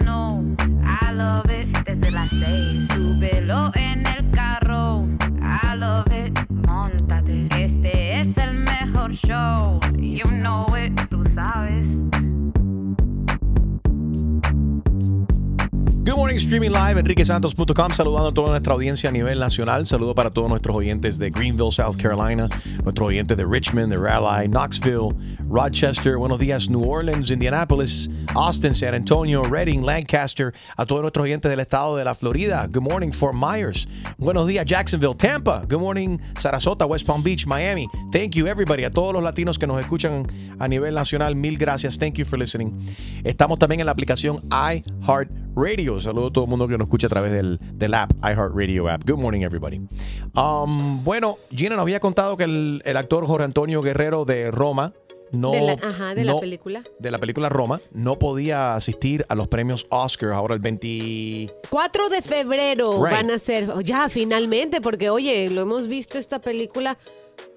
I love it. Desde las seis, súbelo en el carro, I love it. Montate, este es el mejor show, you know it, tú sabes. Good morning, streaming live, enriquesantos.com, saludando a toda nuestra audiencia a nivel nacional. Saludo para todos nuestros oyentes de Greenville, South Carolina, nuestros oyentes de Richmond, de Raleigh, Knoxville, Rochester, buenos días, New Orleans, Indianapolis, Austin, San Antonio, Reading, Lancaster, a todos nuestros oyentes del estado de la Florida. Good morning, Fort Myers. Buenos días, Jacksonville, Tampa. Good morning, Sarasota, West Palm Beach, Miami. Thank you, everybody. A todos los latinos que nos escuchan a nivel nacional, mil gracias. Thank you for listening. Estamos también en la aplicación iHeartRadio. Saludo a todo el mundo que nos escucha a través del, del app, iHeartRadio app. Good morning, everybody. Um, bueno, Gina nos había contado que el, el actor Jorge Antonio Guerrero de Roma no. de la, ajá, de la película. de la película Roma no podía asistir a los premios Oscar ahora el 20 4 de febrero Right. van a ser, ya finalmente, porque oye, lo hemos visto esta película.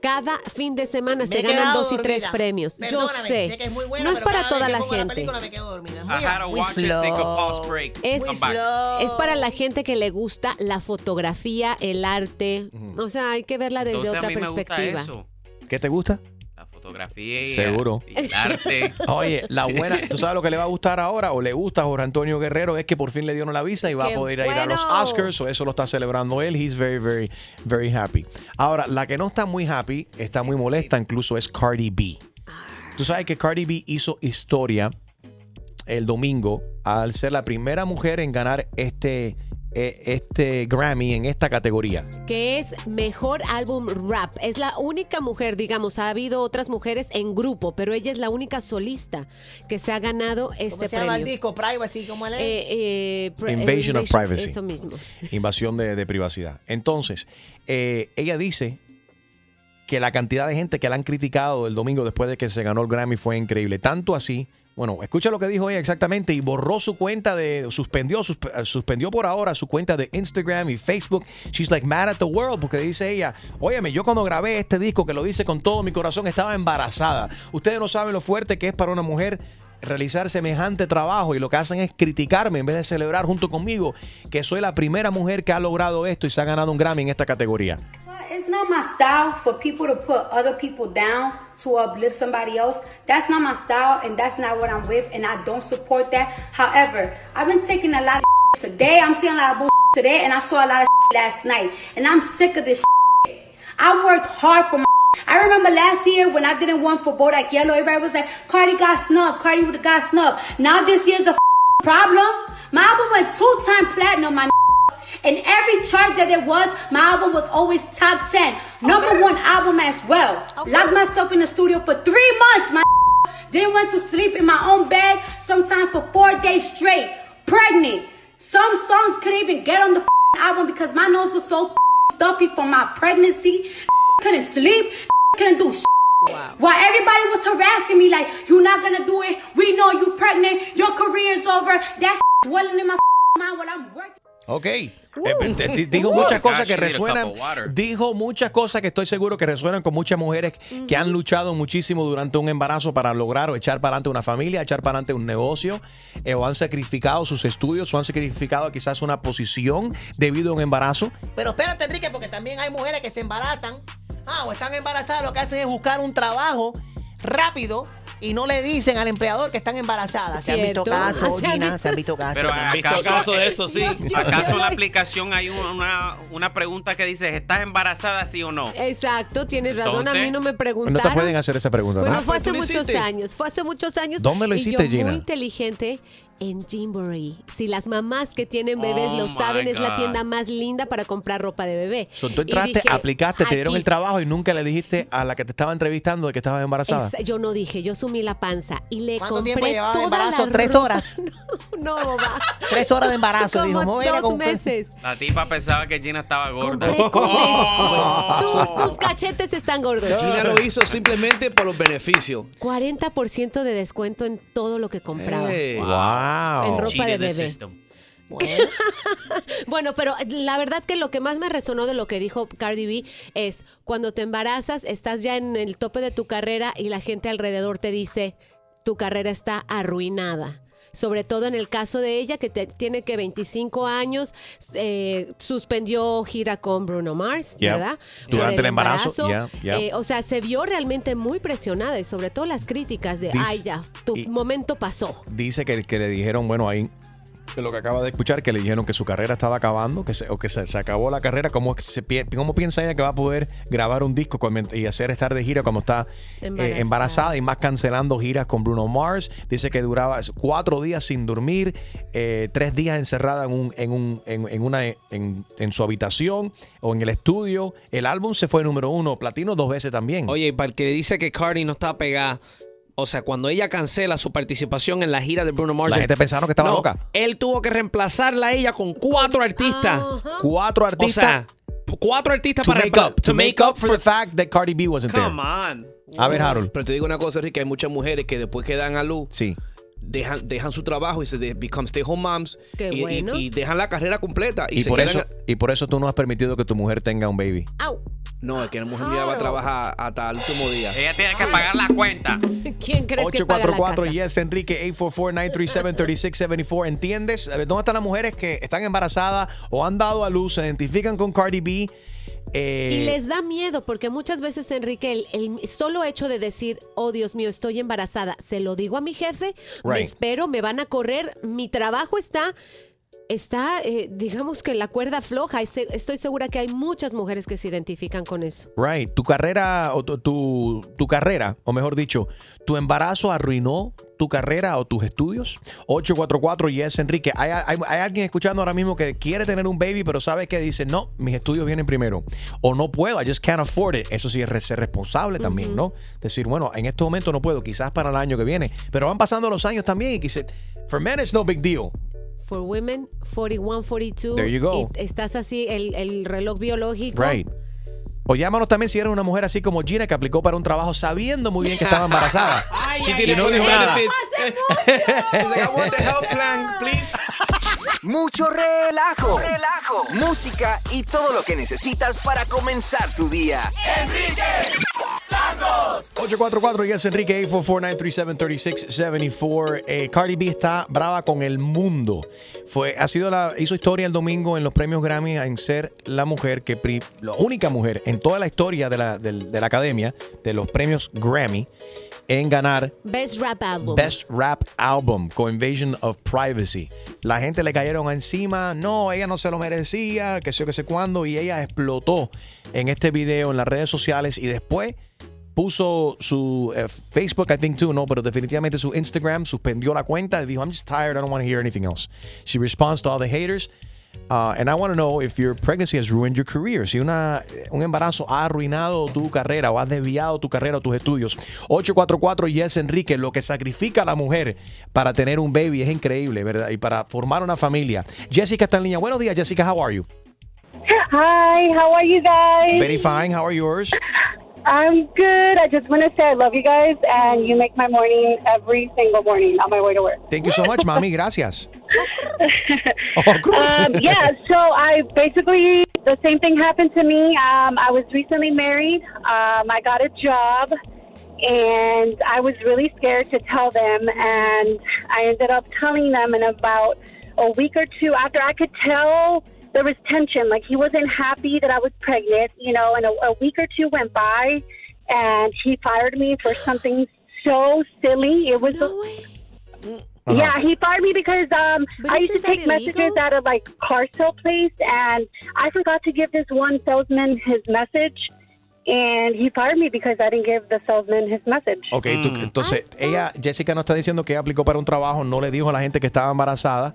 Cada fin de semana Me se ganan dos y tres premios. Perdóname, Yo sé. sé que es muy buena, no es pero para toda la gente. me quedo. Es, para la gente que le gusta la fotografía, el arte. O sea, hay que verla desde Entonces, otra a mí me gusta perspectiva. eso. ¿Qué te gusta? Fotografía y, Seguro. y el arte. <laughs> Oye, la buena, ¿tú sabes lo que le va a gustar ahora o le gusta a Jorge Antonio Guerrero? Es que por fin le dieron la visa y va ¡Qué a poder ir a los! Oscars, o eso lo está celebrando él. He's very, very, very happy. Ahora, la que no está muy happy, está muy molesta incluso, es Cardi B. Tú sabes que Cardi B hizo historia el domingo al ser la primera mujer en ganar este, eh, este Grammy en esta categoría. que es mejor álbum rap. Es la única mujer, digamos, ha habido otras mujeres en grupo, pero ella es la única solista que se ha ganado este ¿Cómo se llama el premio. disco? Privacy, ¿cómo es? Eh, eh, Invasion of privacy. Eso mismo. <laughs> Invasión de, de privacidad. Entonces, eh, ella dice que la cantidad de gente que la han criticado el domingo después de que se ganó el Grammy fue increíble. Tanto así, bueno, escucha lo que dijo ella exactamente y borró su cuenta de, suspendió, susp- eh, suspendió por ahora su cuenta de Instagram y Facebook. She's like mad at the world porque dice ella, óyeme, yo cuando grabé este disco que lo hice con todo mi corazón estaba embarazada. Ustedes no saben lo fuerte que es para una mujer realizar semejante trabajo y lo que hacen es criticarme en vez de celebrar junto conmigo que soy la primera mujer que ha logrado esto y se ha ganado un Grammy en esta categoría. It's not my style for people to put other people down to uplift somebody else. That's not my style, and that's not what I'm with, and I don't support that. However, I've been taking a lot of today. I'm seeing a lot of today, and I saw a lot of last night, and I'm sick of this. I worked hard for my. I remember last year when I didn't want for Bodak Yellow, everybody was like, Cardi got snubbed, Cardi would have got snubbed. Now this year's a <laughs> problem. My album went two-time platinum, my and every chart that there was, my album was always top 10. Number one album as well. Locked myself in the studio for three months, my <laughs> Didn't to sleep in my own bed, sometimes for four days straight. Pregnant. Some songs couldn't even get on the <laughs> album because my nose was so <laughs> stuffy from my pregnancy. Couldn't sleep, couldn't do shit While everybody was harassing me like, you're not gonna do it. We know you're pregnant. Your career is over. That's dwelling in my mind while I'm working. Ok. Eh, di- di- dijo muchas cosas que resuenan. Dijo muchas cosas que estoy seguro que resuenan con muchas mujeres que han luchado muchísimo durante un embarazo para lograr o echar para adelante una familia, echar para adelante un negocio, eh, o han sacrificado sus estudios, o han sacrificado quizás una posición debido a un embarazo. Pero espérate, Enrique, porque también hay mujeres que se embarazan. Ah, o están embarazadas, lo que hacen es buscar un trabajo rápido y no le dicen al empleador que están embarazadas. Se han visto casos, Se han Gina, se han visto casos. Pero ¿acaso, ¿Acaso en la aplicación hay una, una pregunta que dice, ¿estás embarazada sí o no? Exacto, tienes razón. a mí no me No preguntaron. te pueden hacer esa pregunta. Bueno, ¿no? fue pues hace muchos años, fue hace muchos años. ¿Dónde lo y hiciste, yo Gina? Muy inteligente en Gymboree. Si las mamás que tienen bebés Oh, lo saben, es la tienda más linda para comprar ropa de bebé. So, tú entraste, dije, aplicaste, te dieron aquí. el trabajo y nunca le dijiste a la que te estaba entrevistando de que estabas embarazada. Yo no dije, yo sumí la panza y le ¿Cuánto compré tiempo toda embarazo? la ¿Tres ropa. horas? <laughs> No, no, va. Tres horas de embarazo, Como dijo. Dos comprar- meses. La tipa pensaba que Gina estaba gorda. Compré con <laughs> Oh. <laughs> Tus, tus cachetes están gordos. Gina lo hizo simplemente por los beneficios. 40% de descuento en todo lo que compraba. Hey. Wow. En ropa de bebé. system. <laughs> Bueno, pero la verdad que lo que más me resonó de lo que dijo Cardi B es cuando te embarazas, estás ya en el tope de tu carrera y la gente alrededor te dice, tu carrera está arruinada. Sobre todo en el caso de ella, que te- tiene que 25 años, eh, suspendió gira con Bruno Mars, Yeah. ¿verdad? Durante el embarazo, yeah, yeah. Eh, o sea, se vio realmente muy presionada y sobre todo las críticas de, ay ya, tu y- momento pasó. Dice que, que le dijeron, bueno, ahí de lo que acaba de escuchar, que le dijeron que su carrera estaba acabando, que se, o que se, se acabó la carrera. ¿Cómo, se, ¿Cómo piensa ella que va a poder grabar un disco y hacer estar de gira cuando está eh, Embarazada. embarazada y más cancelando giras con Bruno Mars? Dice que duraba cuatro días sin dormir, eh, tres días encerrada en, un, en, un, en, en una, en, en su habitación o en el estudio. El álbum se fue número uno, platino dos veces también. Oye, y para el que dice que Cardi no está pegada, o sea, cuando ella cancela su participación en la gira de Bruno Mars. La gente pensaron que estaba No, loca. Él tuvo que reemplazarla a ella con cuatro artistas. Cuatro O artistas. sea, cuatro artistas to para make up, to make up for the fact that Cardi B wasn't there. Come on. A ver, Harold. Pero te digo una cosa, Rick, hay muchas mujeres que después que dan a luz, Sí. Dejan, dejan su trabajo y se de- become stay home moms Qué y, y- bueno. y dejan la carrera completa. Y, Y se por, eso, y por eso tú no has permitido que tu mujer tenga un baby. Au. No, es que la mujer mía va a trabajar hasta el último día. Ella tiene que pagar la cuenta. <laughs> ¿Quién crees que paga la 844 casa? yes Enrique 844-937-3674 ¿entiendes? A ver, ¿dónde están las mujeres que están embarazadas o han dado a luz, se identifican con Cardi B? Eh, Y les da miedo porque muchas veces, Enrique, el, el solo hecho de decir, oh Dios mío, estoy embarazada, se lo digo a mi jefe, me espero, me van a correr, mi trabajo está, está, eh, digamos que la cuerda floja. Este- Estoy segura que hay muchas mujeres que se identifican con eso. Right, tu carrera o tu, tu, tu carrera, o mejor dicho, tu embarazo arruinó tu carrera o tus estudios. 844 yes Enrique. Hay, hay- hay alguien escuchando ahora mismo que quiere tener un baby, pero sabe que dice, no, mis estudios vienen primero. O no puedo, I just can't afford it. Eso sí es ser responsable también, ¿no? Decir, bueno, en este momento no puedo, quizás para el año que viene. Pero van pasando los años también y quise, for men it's no big deal. For women, 41, 42. There you go. y estás así, el, el reloj biológico. Right. O llámanos también si eres una mujer así como Gina que aplicó para un trabajo sabiendo muy bien que estaba embarazada. She Y did no dijo nada. benefits. She's like, I want the health plan, please. Mucho relajo, relajo, música y todo lo que necesitas para comenzar tu día. Enrique Santos. 844 Yes Enrique 844-937-3674. Eh, Cardi B está brava con el mundo. Fue, ha sido la, hizo historia el domingo en los premios Grammy en ser la mujer que, la única mujer en toda la historia de la, de la academia, de los premios Grammy, en ganar Best Rap Album. Best Rap Album con Invasion of Privacy. La gente le cayeron encima, no, ella no se lo merecía, que sé que sé cuándo, y ella explotó en este video en las redes sociales y después puso su eh, Facebook, I think too, no, pero definitivamente su Instagram, suspendió la cuenta y dijo, I'm just tired, I don't want to hear anything else. She responds to all the haters. Uh, and I want to know if your pregnancy has ruined your career. Si una, un embarazo ha arruinado tu carrera o has desviado tu carrera o tus estudios. 844 Yes Enrique, lo que sacrifica la mujer para tener un baby es increíble, ¿verdad? Y para formar una familia. Jessica está en línea. Buenos días, Jessica. How are you? Hi, how are you guys? Very fine. How are yours? <laughs> I'm good. I just want to say I love you guys, and you make my morning every single morning on my way to work. Thank you so much, mami. Gracias. <laughs> um, yeah, so I basically, the same thing happened to me. Um, I was recently married. Um, I got a job, and I was really scared to tell them. And I ended up telling them in about a week or two after I could tell there was tension. Like he wasn't happy that I was pregnant, you know, and a, a week or two went by, and he fired me for something so silly. It was. Uh-huh. Yeah, he fired me because um, But I used to isn't take messages at a like car sale place, and I forgot to give this one salesman his message, and he fired me because I didn't give the salesman his message. Ok, tú- mm. entonces ella, Jessica no está diciendo que ella aplicó para un trabajo, no le dijo a la gente que estaba embarazada,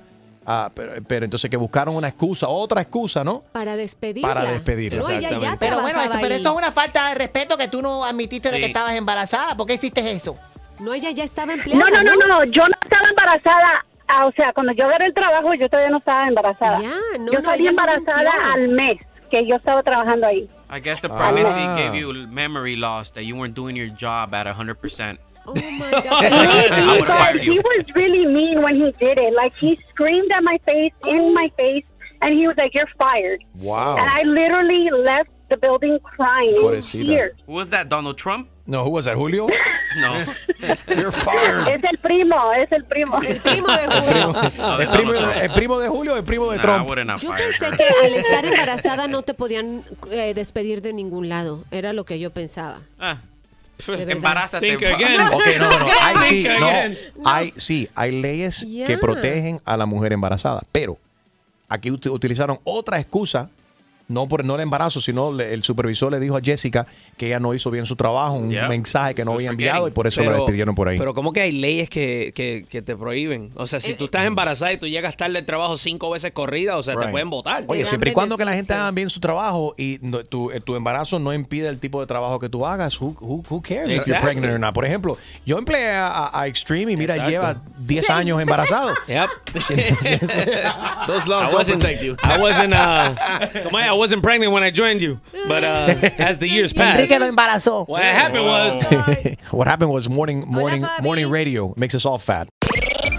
ah, pero, pero entonces que buscaron una excusa, otra excusa, ¿no? Para despedirla. Para despedirla. No, ella ya Pero bueno, esto, pero esto es una falta de respeto que tú no admitiste de Sí. que estabas embarazada. ¿Por qué hiciste eso? No, ella ya estaba empleada. No, no, no, no, yo no estaba embarazada. Ah, o sea, cuando yo agarré el trabajo, yo todavía no estaba embarazada. no, yo no, salí no embarazada mintió. al mes que yo estaba trabajando ahí. I guess the pregnancy Ah. gave you memory loss that you weren't doing your job at 100%. Oh <laughs> would have But he was really mean when he did it. Like he screamed at my face, in my face, and he was like, "You're fired." Wow. And I literally left the building crying in Pobrecita. tears. Who was that? Donald Trump? No, who was that, Julio? <laughs> No. <laughs> You're fired. Es el primo, es el primo. El primo de ¿El primo, ¿El primo de Julio el primo de Nah, Trump? Yo pensé que al estar embarazada no te podían eh, despedir de ningún lado. Era lo que yo pensaba. Ah. Embarázate. Think again. Ok, no, no, no. Hay, sí, no. Hay, sí, hay leyes que protegen a la mujer embarazada. Pero aquí ut- utilizaron otra excusa, no por no el embarazo, sino le- el supervisor le dijo a Jessica que ella no hizo bien su trabajo, un Yeah. mensaje que no había enviado y por eso la Pero- despidieron por ahí. Pero ¿cómo que hay leyes que, que, que te prohíben? O sea, si tú estás embarazada y tú llegas tarde al trabajo cinco veces corrida, o sea, te pueden votar. Oye, siempre y cuando que la gente haga bien su trabajo y no- tu, eh, tu embarazo no impide el tipo de trabajo que tú hagas, who, who, who cares if you're pregnant or not? Por ejemplo, yo empleé a, a- Extreme y mira, Exacto. lleva 10 años embarazado. <laughs> Yep. <laughs> Those I laws don't wasn't, protect you. I wasn't, uh, I wasn't pregnant when I joined you, but uh, <laughs> as the years passed, Enrique lo embarazó. what happened was, <laughs> What happened was morning morning morning radio makes us all fat.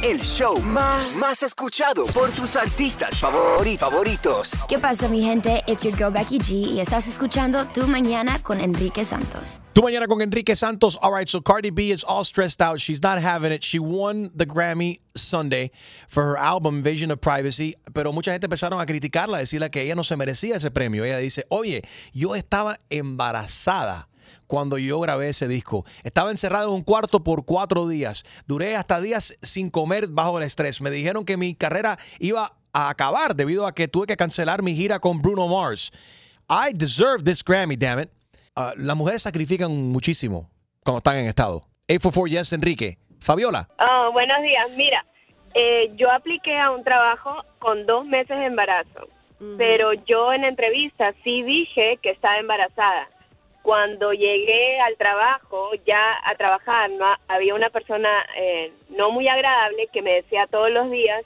El show más, más escuchado por tus artistas favori- favoritos. ¿Qué pasa, mi gente? It's your girl Becky G y estás escuchando Tu Mañana con Enrique Santos. Tu mañana con Enrique Santos. All right, so Cardi B is all stressed out. She's not having it. She won the Grammy Sunday for her album Vision of Privacy, pero mucha gente empezaron a criticarla, a decirle que ella no se merecía ese premio. Ella dice, oye, yo estaba embarazada cuando yo grabé ese disco. Estaba encerrado en un cuarto por cuatro días. Duré hasta días sin comer bajo el estrés. Me dijeron que mi carrera iba a acabar debido a que tuve que cancelar mi gira con Bruno Mars. I deserve this Grammy, damn it. Ah, las mujeres sacrifican muchísimo cuando están en estado. 844 Yes, Enrique. Fabiola. Oh, buenos días. Mira, eh, yo apliqué a un trabajo con dos meses de embarazo, pero yo en la entrevista sí dije que estaba embarazada. Cuando llegué al trabajo, ya a trabajar, no, había una persona eh, no muy agradable que me decía todos los días,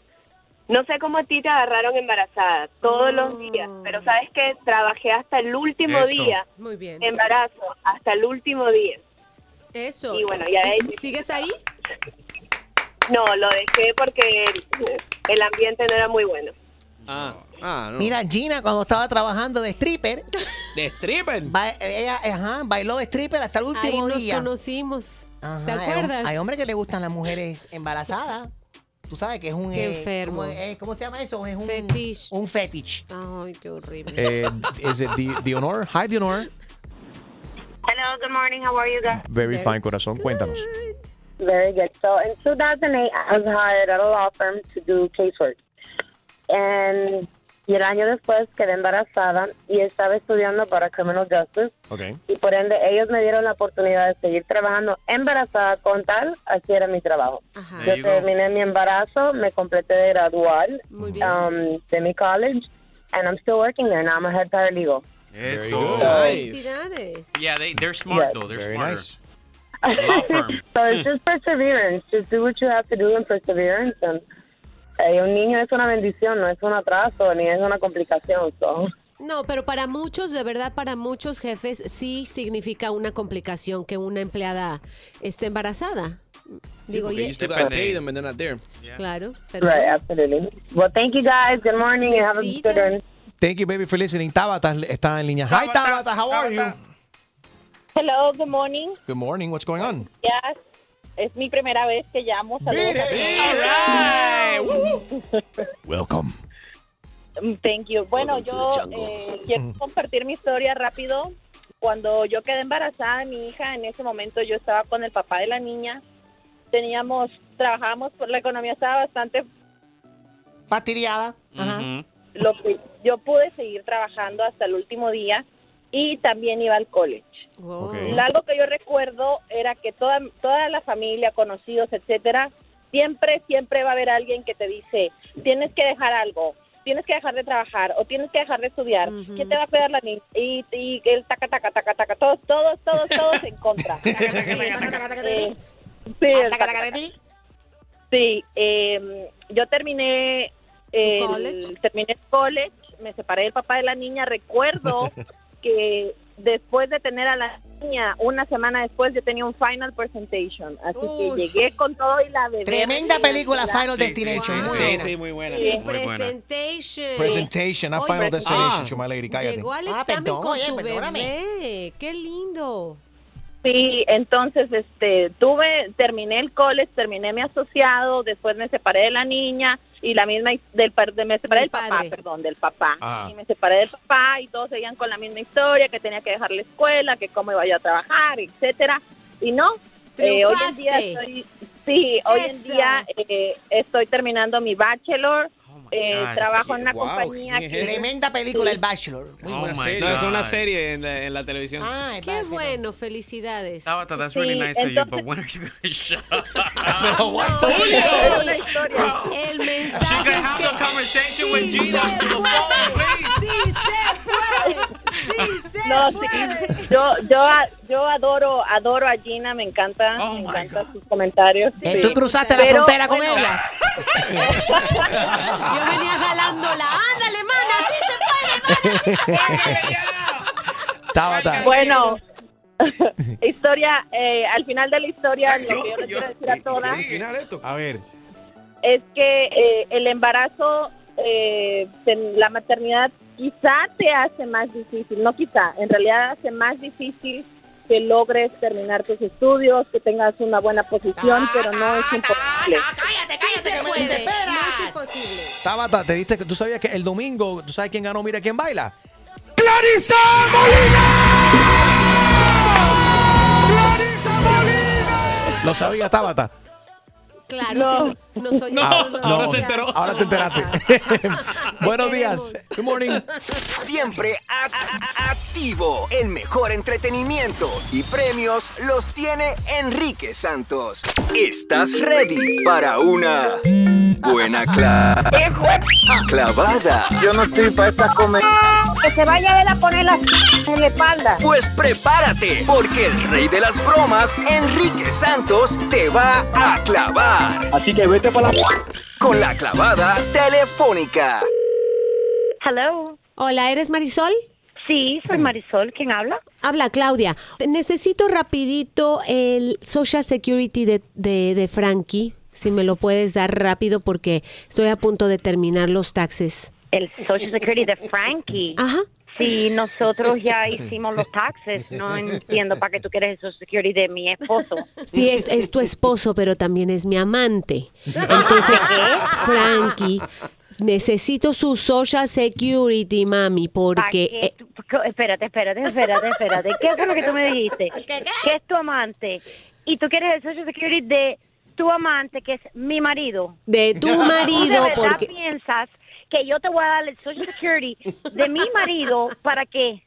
no sé cómo a ti te agarraron embarazada, todos los días, pero sabes que trabajé hasta el último Eso. día, Muy bien. embarazo, hasta el último día. Eso. Y bueno, ya ¿Sigues ahí? No, lo dejé porque el, el ambiente no era muy bueno. Ah. Ah, no. Mira, Gina, cuando estaba trabajando de stripper, ¿De stripper? ba- ella ajá, bailó de stripper hasta el Ahí último nos día. conocimos. Ajá, ¿Te hay acuerdas? Hay, hombres que le gustan las mujeres embarazadas. Tú sabes que es un. Qué eh, enfermo. ¿cómo, eh, cómo se llama eso? Es un Fetish. Un fetish. Ay, qué horrible. Eh, is it Dionor? Hi, Dionor. Hello, good morning. How are you guys? Very fine, corazón. Cuéntanos. Very good. So in 2008, I was hired at a law firm to do casework. And y el año después quedé embarazada y estaba estudiando para Criminal Justice. Okay. Y por ende, ellos me dieron la oportunidad de seguir trabajando embarazada con tal, así era mi trabajo. There Yo go. terminé mi embarazo, me completé de graduar Muy bien. um, de mi college, and I'm still working there. Now I'm a head paralegal. Eso. Felicidades. Yeah, they, they're smart Yes. though. They're Very smarter. nice. Law firm. <laughs> so it's just perseverance. Just do what you have to do in perseverance. And eh, un niño es una bendición, no es un atraso ni es una complicación. So. No, pero para muchos, de verdad, para muchos jefes sí significa una complicación que una empleada esté embarazada. Digo, you still gotta pay them and they're not there. claro. Pero Right, absolutely. Well, thank you guys. Good morning. Have a good one. Thank you, baby, for listening. Tabata está en línea. Hi, Tabata. How are you? Hello, good morning. Good morning. What's going on? Yes. Es mi primera vez que llamo. Saludos a Welcome. todos. Thank you. Bueno, yo eh, quiero compartir mi historia rápido. Cuando yo quedé embarazada de mi hija, en ese momento yo estaba con el papá de la niña. Teníamos, trabajábamos, por la economía estaba bastante Fastidiada. Ajá. lo que yo pude seguir trabajando hasta el último día y también iba al college. Algo que yo recuerdo era que toda, toda la familia, conocidos, etcétera, siempre, siempre va a haber alguien que te dice, tienes que dejar algo, tienes que dejar de trabajar o tienes que dejar de estudiar. ¿Quién te va a cuidar la niña? Y, y el taca, taca, taca, taca, todos, todos, todos, todos en contra. Eh, sí, el taca, taca, taca. Sí, eh, yo terminé el, college? terminé el college, me separé del papá de la niña. Recuerdo que después de tener a la niña, una semana después yo tenía un final presentation, así que llegué con todo y la bebé. Tremenda película, Final Sí, Destination. sí, sí, muy buena. Y Muy buena. presentation. Presentation, not Oye, final destination, Ah. to my lady. Cállate. Llegó al Ah, examen perdón, con oye, su perdóname. bebé. Qué lindo. Sí, entonces este tuve terminé el college, terminé mi asociado, después me separé de la niña y la misma del par- de- me separé Del del, papá, padre. perdón, del papá. Ajá. Y me separé del papá y todos seguían con la misma historia, que tenía que dejar la escuela, que cómo iba yo a trabajar, etcétera. Y no, eh, hoy en día estoy sí, hoy en día eh, estoy terminando mi bachelor, eh, trabajo en una Wow, compañía ¿quién es que? Tremenda película, El Bachelor. Oh No, es una serie en la, en la televisión. Ah, El Qué Bachelor. bueno, felicidades. Tabata, that's really Sí, nice of you, entonces- but when are you gonna shut es una historia. El She mensaje es have que the conversation with Gina se through the puede, phone, please. Sí se puede. Sí se No, sí. puede. Yo, yo, yo adoro, adoro a Gina, me encanta, Oh, me encantan sus comentarios. Eh, Sí. ¿Tú cruzaste la Pero, frontera con bueno, ella? <laughs> Yo venía jalándola. Ándale, mana, sí se puede, mana. sí se puede. Bueno, <laughs> historia, eh, al final de la historia, lo que yo les quiero decir a todas A ver. es que eh, el embarazo, eh, la maternidad quizá te hace más difícil, no quizá, en realidad hace más difícil que logres terminar tus estudios, que tengas una buena posición, pero no es imposible. Cállate, Sí cállate, que puede. desesperas. No es imposible. Tabata, te diste que tú sabías que el domingo, ¿tú sabes quién ganó? Mira quién baila. ¡Clarisa Lo sabía Tabata. Claro, No. sí, no, no soy Ah, no, ahora no, se enteró. Ahora te enteraste. <laughs> <laughs> Buenos días. Good morning. Siempre activo. El mejor entretenimiento y premios los tiene Enrique Santos. ¿Estás ready para una buena cla- clavada? Yo no estoy para esta comedia. Que se vaya a él a poner la en la espalda. Pues prepárate, porque el rey de las bromas, Enrique Santos, te va a clavar Así que vete para la... con la clavada telefónica. Hello. Hola, ¿eres Marisol? Sí, soy Marisol. ¿Quién habla? Habla Claudia. Necesito rapidito el Social Security de, de, de Frankie, si me lo puedes dar rápido porque estoy a punto de terminar los taxes. El Social Security de Frankie. Ajá. Si nosotros ya hicimos los taxes, no entiendo para qué tú quieres el Social Security de mi esposo. Sí, es, es tu esposo, pero también es mi amante. Entonces, Frankie, necesito su Social Security, mami, ¿Pa' porque... qué eh, espérate, espérate, espérate, espérate. ¿Qué fue lo que tú me dijiste? Que es tu amante. Y tú quieres el Social Security de tu amante, que es mi marido. de tu ¿Tú de marido, porque... piensas que yo te voy a dar el Social Security de mi marido para qué?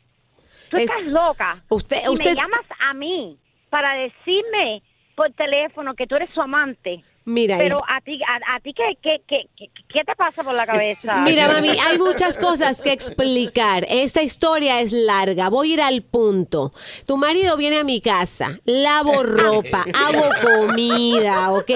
Tú Es- estás loca. Usted- y usted- me llamas a mí para decirme por teléfono que tú eres su amante. Mira, Pero hija. a ti, a, a ti ¿qué, qué, qué, qué, qué te pasa por la cabeza? <laughs> Mira, mami, hay muchas cosas que explicar. Esta historia es larga. Voy a ir al punto. Tu marido viene a mi casa, lavo ropa, hago comida, ¿ok?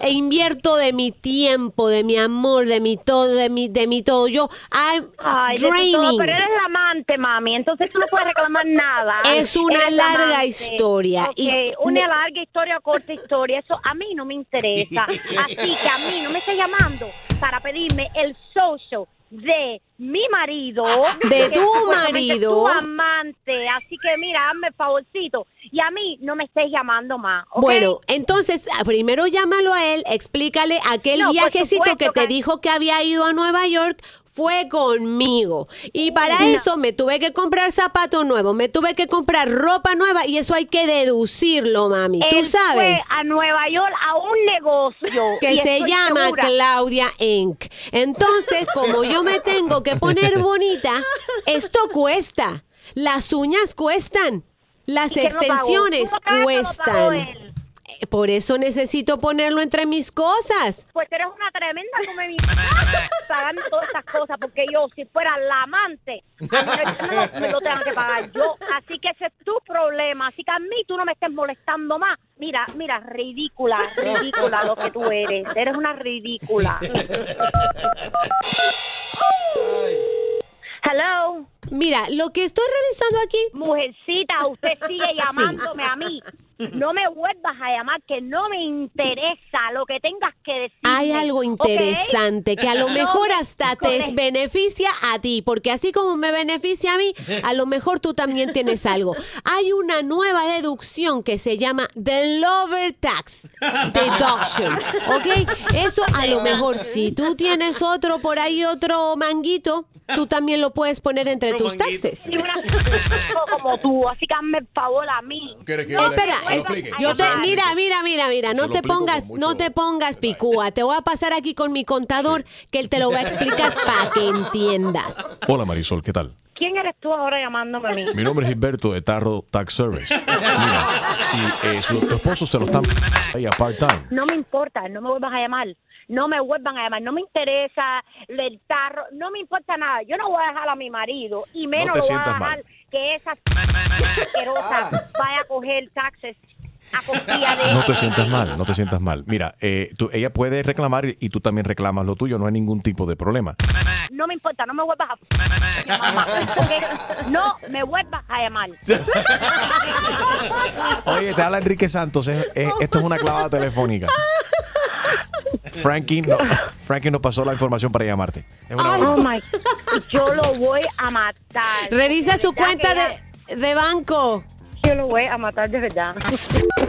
E invierto de mi tiempo, de mi amor, de mi todo, de mi, de mi todo. Yo, I'm Ay, todo, draining. pero eres la amante, mami, entonces tú no puedes reclamar nada. <laughs> Es una Eres larga amante. historia, Ok, y- una larga historia corta historia, eso a mí no me interesa. Así que a mí no me estés llamando para pedirme el social de mi marido. De tu marido. Tu amante. Así que mira, hazme el favorcito. Y a mí no me estés llamando más. Bueno, entonces ah, primero llámalo a él, explícale aquel No, viajecito supuesto que te dijo que había ido a Nueva York. Fue conmigo. Y para No. eso me tuve que comprar zapatos nuevos, me tuve que comprar ropa nueva y eso hay que deducirlo, mami. Tú sabes. Fue a Nueva York a un negocio. <laughs> que se llama segura- Claudia Inc. Entonces, como yo me tengo que poner bonita, esto cuesta. Las uñas cuestan. Las extensiones ¿Tú no pagaste o lo pagó cuestan. Eh, Por eso necesito ponerlo entre mis cosas. Pues eres una tremenda come mi pagando todas estas cosas, porque yo, si fuera la amante, a mí no, no me lo tengo que pagar yo. Así que ese es tu problema. Así que a mí tú no me estés molestando más. Mira, mira, ridícula, ridícula lo que tú eres. Eres una ridícula. <laughs> Hello. Mira, lo que estoy revisando aquí. Mujercita, usted sigue <laughs> llamándome a mí. No me vuelvas a llamar, que no me interesa lo que tengas que decir. Hay algo interesante que a lo mejor me- hasta te beneficia a ti, porque así como me beneficia a mí, a lo mejor tú también tienes algo. Hay una nueva deducción que se llama The Lover Tax Deduction, ¿ok? Eso a lo mejor si tú tienes otro por ahí, otro manguito, tú también lo puedes poner entre tus taxes. Como tú, así que hazme el favor a mí. ¿Quiere que No, le- espera, se lo eh, explique? yo te, mira, mira, mira, mira, Se no lo te explico pongas, no te pongas picúa. Te voy a pasar aquí con mi contador que él te lo va a explicar <laughs> para que entiendas. Hola Marisol, ¿qué tal? ¿Quién eres tú ahora llamándome a mí? Mi nombre es Gilberto de Tarro Tax Service. Mira, si eh, su, tu esposo se lo están ahí a part-time, No me importa, no me vuelvas a llamar. No me vuelvan a llamar, no me interesa el tarro, no me importa nada. Yo no voy a dejar a mi marido y menos No lo voy a dejar mal. que esa asquerosa vaya a coger taxes a costilla de no te sientas mal, no te sientas mal. Mira, eh, tú- ella puede reclamar y tú también reclamas lo tuyo, no hay ningún tipo de problema. No me importa, no me vuelvas a mamá. No me vuelvas a llamar. Oye, te habla Enrique Santos, es- es- esto es una clavada telefónica. Frankie, no, Frankie nos pasó la información para llamarte. Es una Oh broma. my, yo lo voy a matar. Revisa su cuenta de, de banco. Yo lo voy a matar de verdad.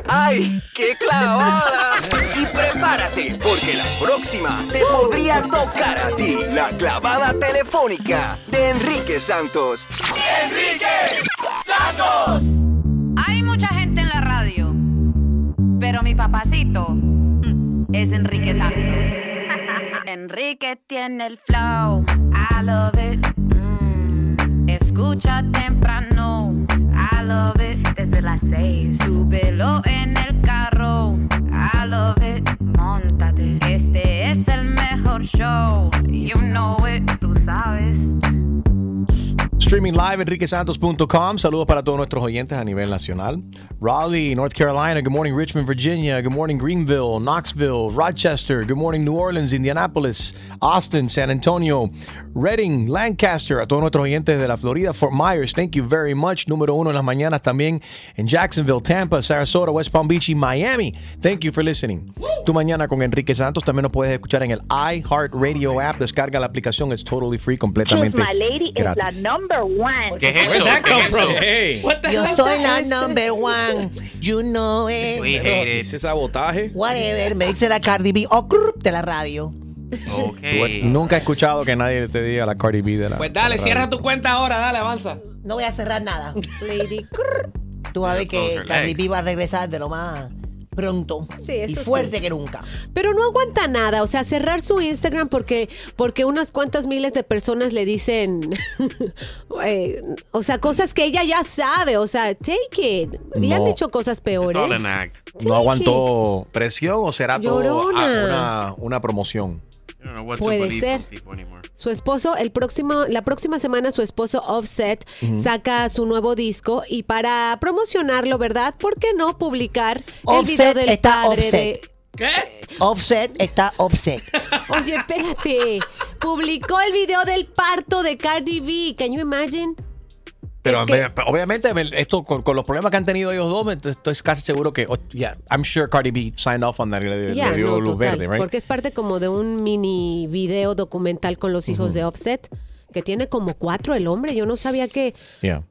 ¡Ay, qué clavada! Y prepárate, porque la próxima te podría tocar a ti la clavada telefónica de Enrique Santos. ¡Enrique Santos! Hay mucha gente en la radio, pero mi papacito es Enrique Santos. <laughs> Enrique tiene el flow, I love it. Mm, Escucha temprano, I love it. Desde las seis, súbelo en el carro, I love it. Montate, este es el mejor show, you know it, tú sabes. Streaming live, enriquesantos.com. Saludos para todos nuestros oyentes a nivel nacional. Raleigh, North Carolina. Good morning, Richmond, Virginia. Good morning, Greenville, Knoxville, Rochester. Good morning, New Orleans, Indianapolis, Austin, San Antonio, Reading, Lancaster. A todos nuestros oyentes de la Florida, Fort Myers. Thank you very much. Número uno en las mañanas también en Jacksonville, Tampa, Sarasota, West Palm Beach y Miami. Thank you for listening. Tu mañana con Enrique Santos. También nos puedes escuchar en el iHeartRadio app. Descarga la aplicación. It's totally free, completamente My lady is la gratis. Number one. ¿Qué es eso? Where'd that come ¿Qué es from? eso? Hey. What the Yo soy la number one. You know it. We hate it. Ese sabotaje. Whatever. Me dice la Cardi B oh, grr, de la radio. Tú nunca he escuchado que nadie te diga la Cardi B de la. Pues dale, la cierra radio. tu cuenta ahora, dale, avanza. No voy a cerrar nada. <laughs> Lady. Tú vas a ver close que Cardi. B va a regresar de lo más pronto y eso fuerte sí. que nunca. Pero no aguanta nada, o sea, cerrar su Instagram porque, porque unas cuantas miles de personas le dicen, <laughs> eh, o sea, cosas que ella ya sabe, o sea, take it. Le han dicho cosas peores. ¿No aguantó presión o será todo Llorona. una, una promoción? Puede ser. Su esposo, el próximo, la próxima semana su esposo Offset Ujú. saca su nuevo disco y para promocionarlo, ¿verdad? ¿Por qué no publicar el Offset video del está padre offset. de ¿Qué? Offset está offset. <laughs> Oye, espérate. Publicó el video del parto de Cardi B. Can you imagine? Pero que- obviamente me- esto con, con los problemas que han tenido ellos dos, estoy casi seguro que, oh, yeah, I'm sure Cardi B signed off on that y le, le dio no, luz total, verde, right? Porque es parte como de un mini video documental con los hijos de Offset, que tiene como cuatro el hombre. Yo no sabía que Yeah.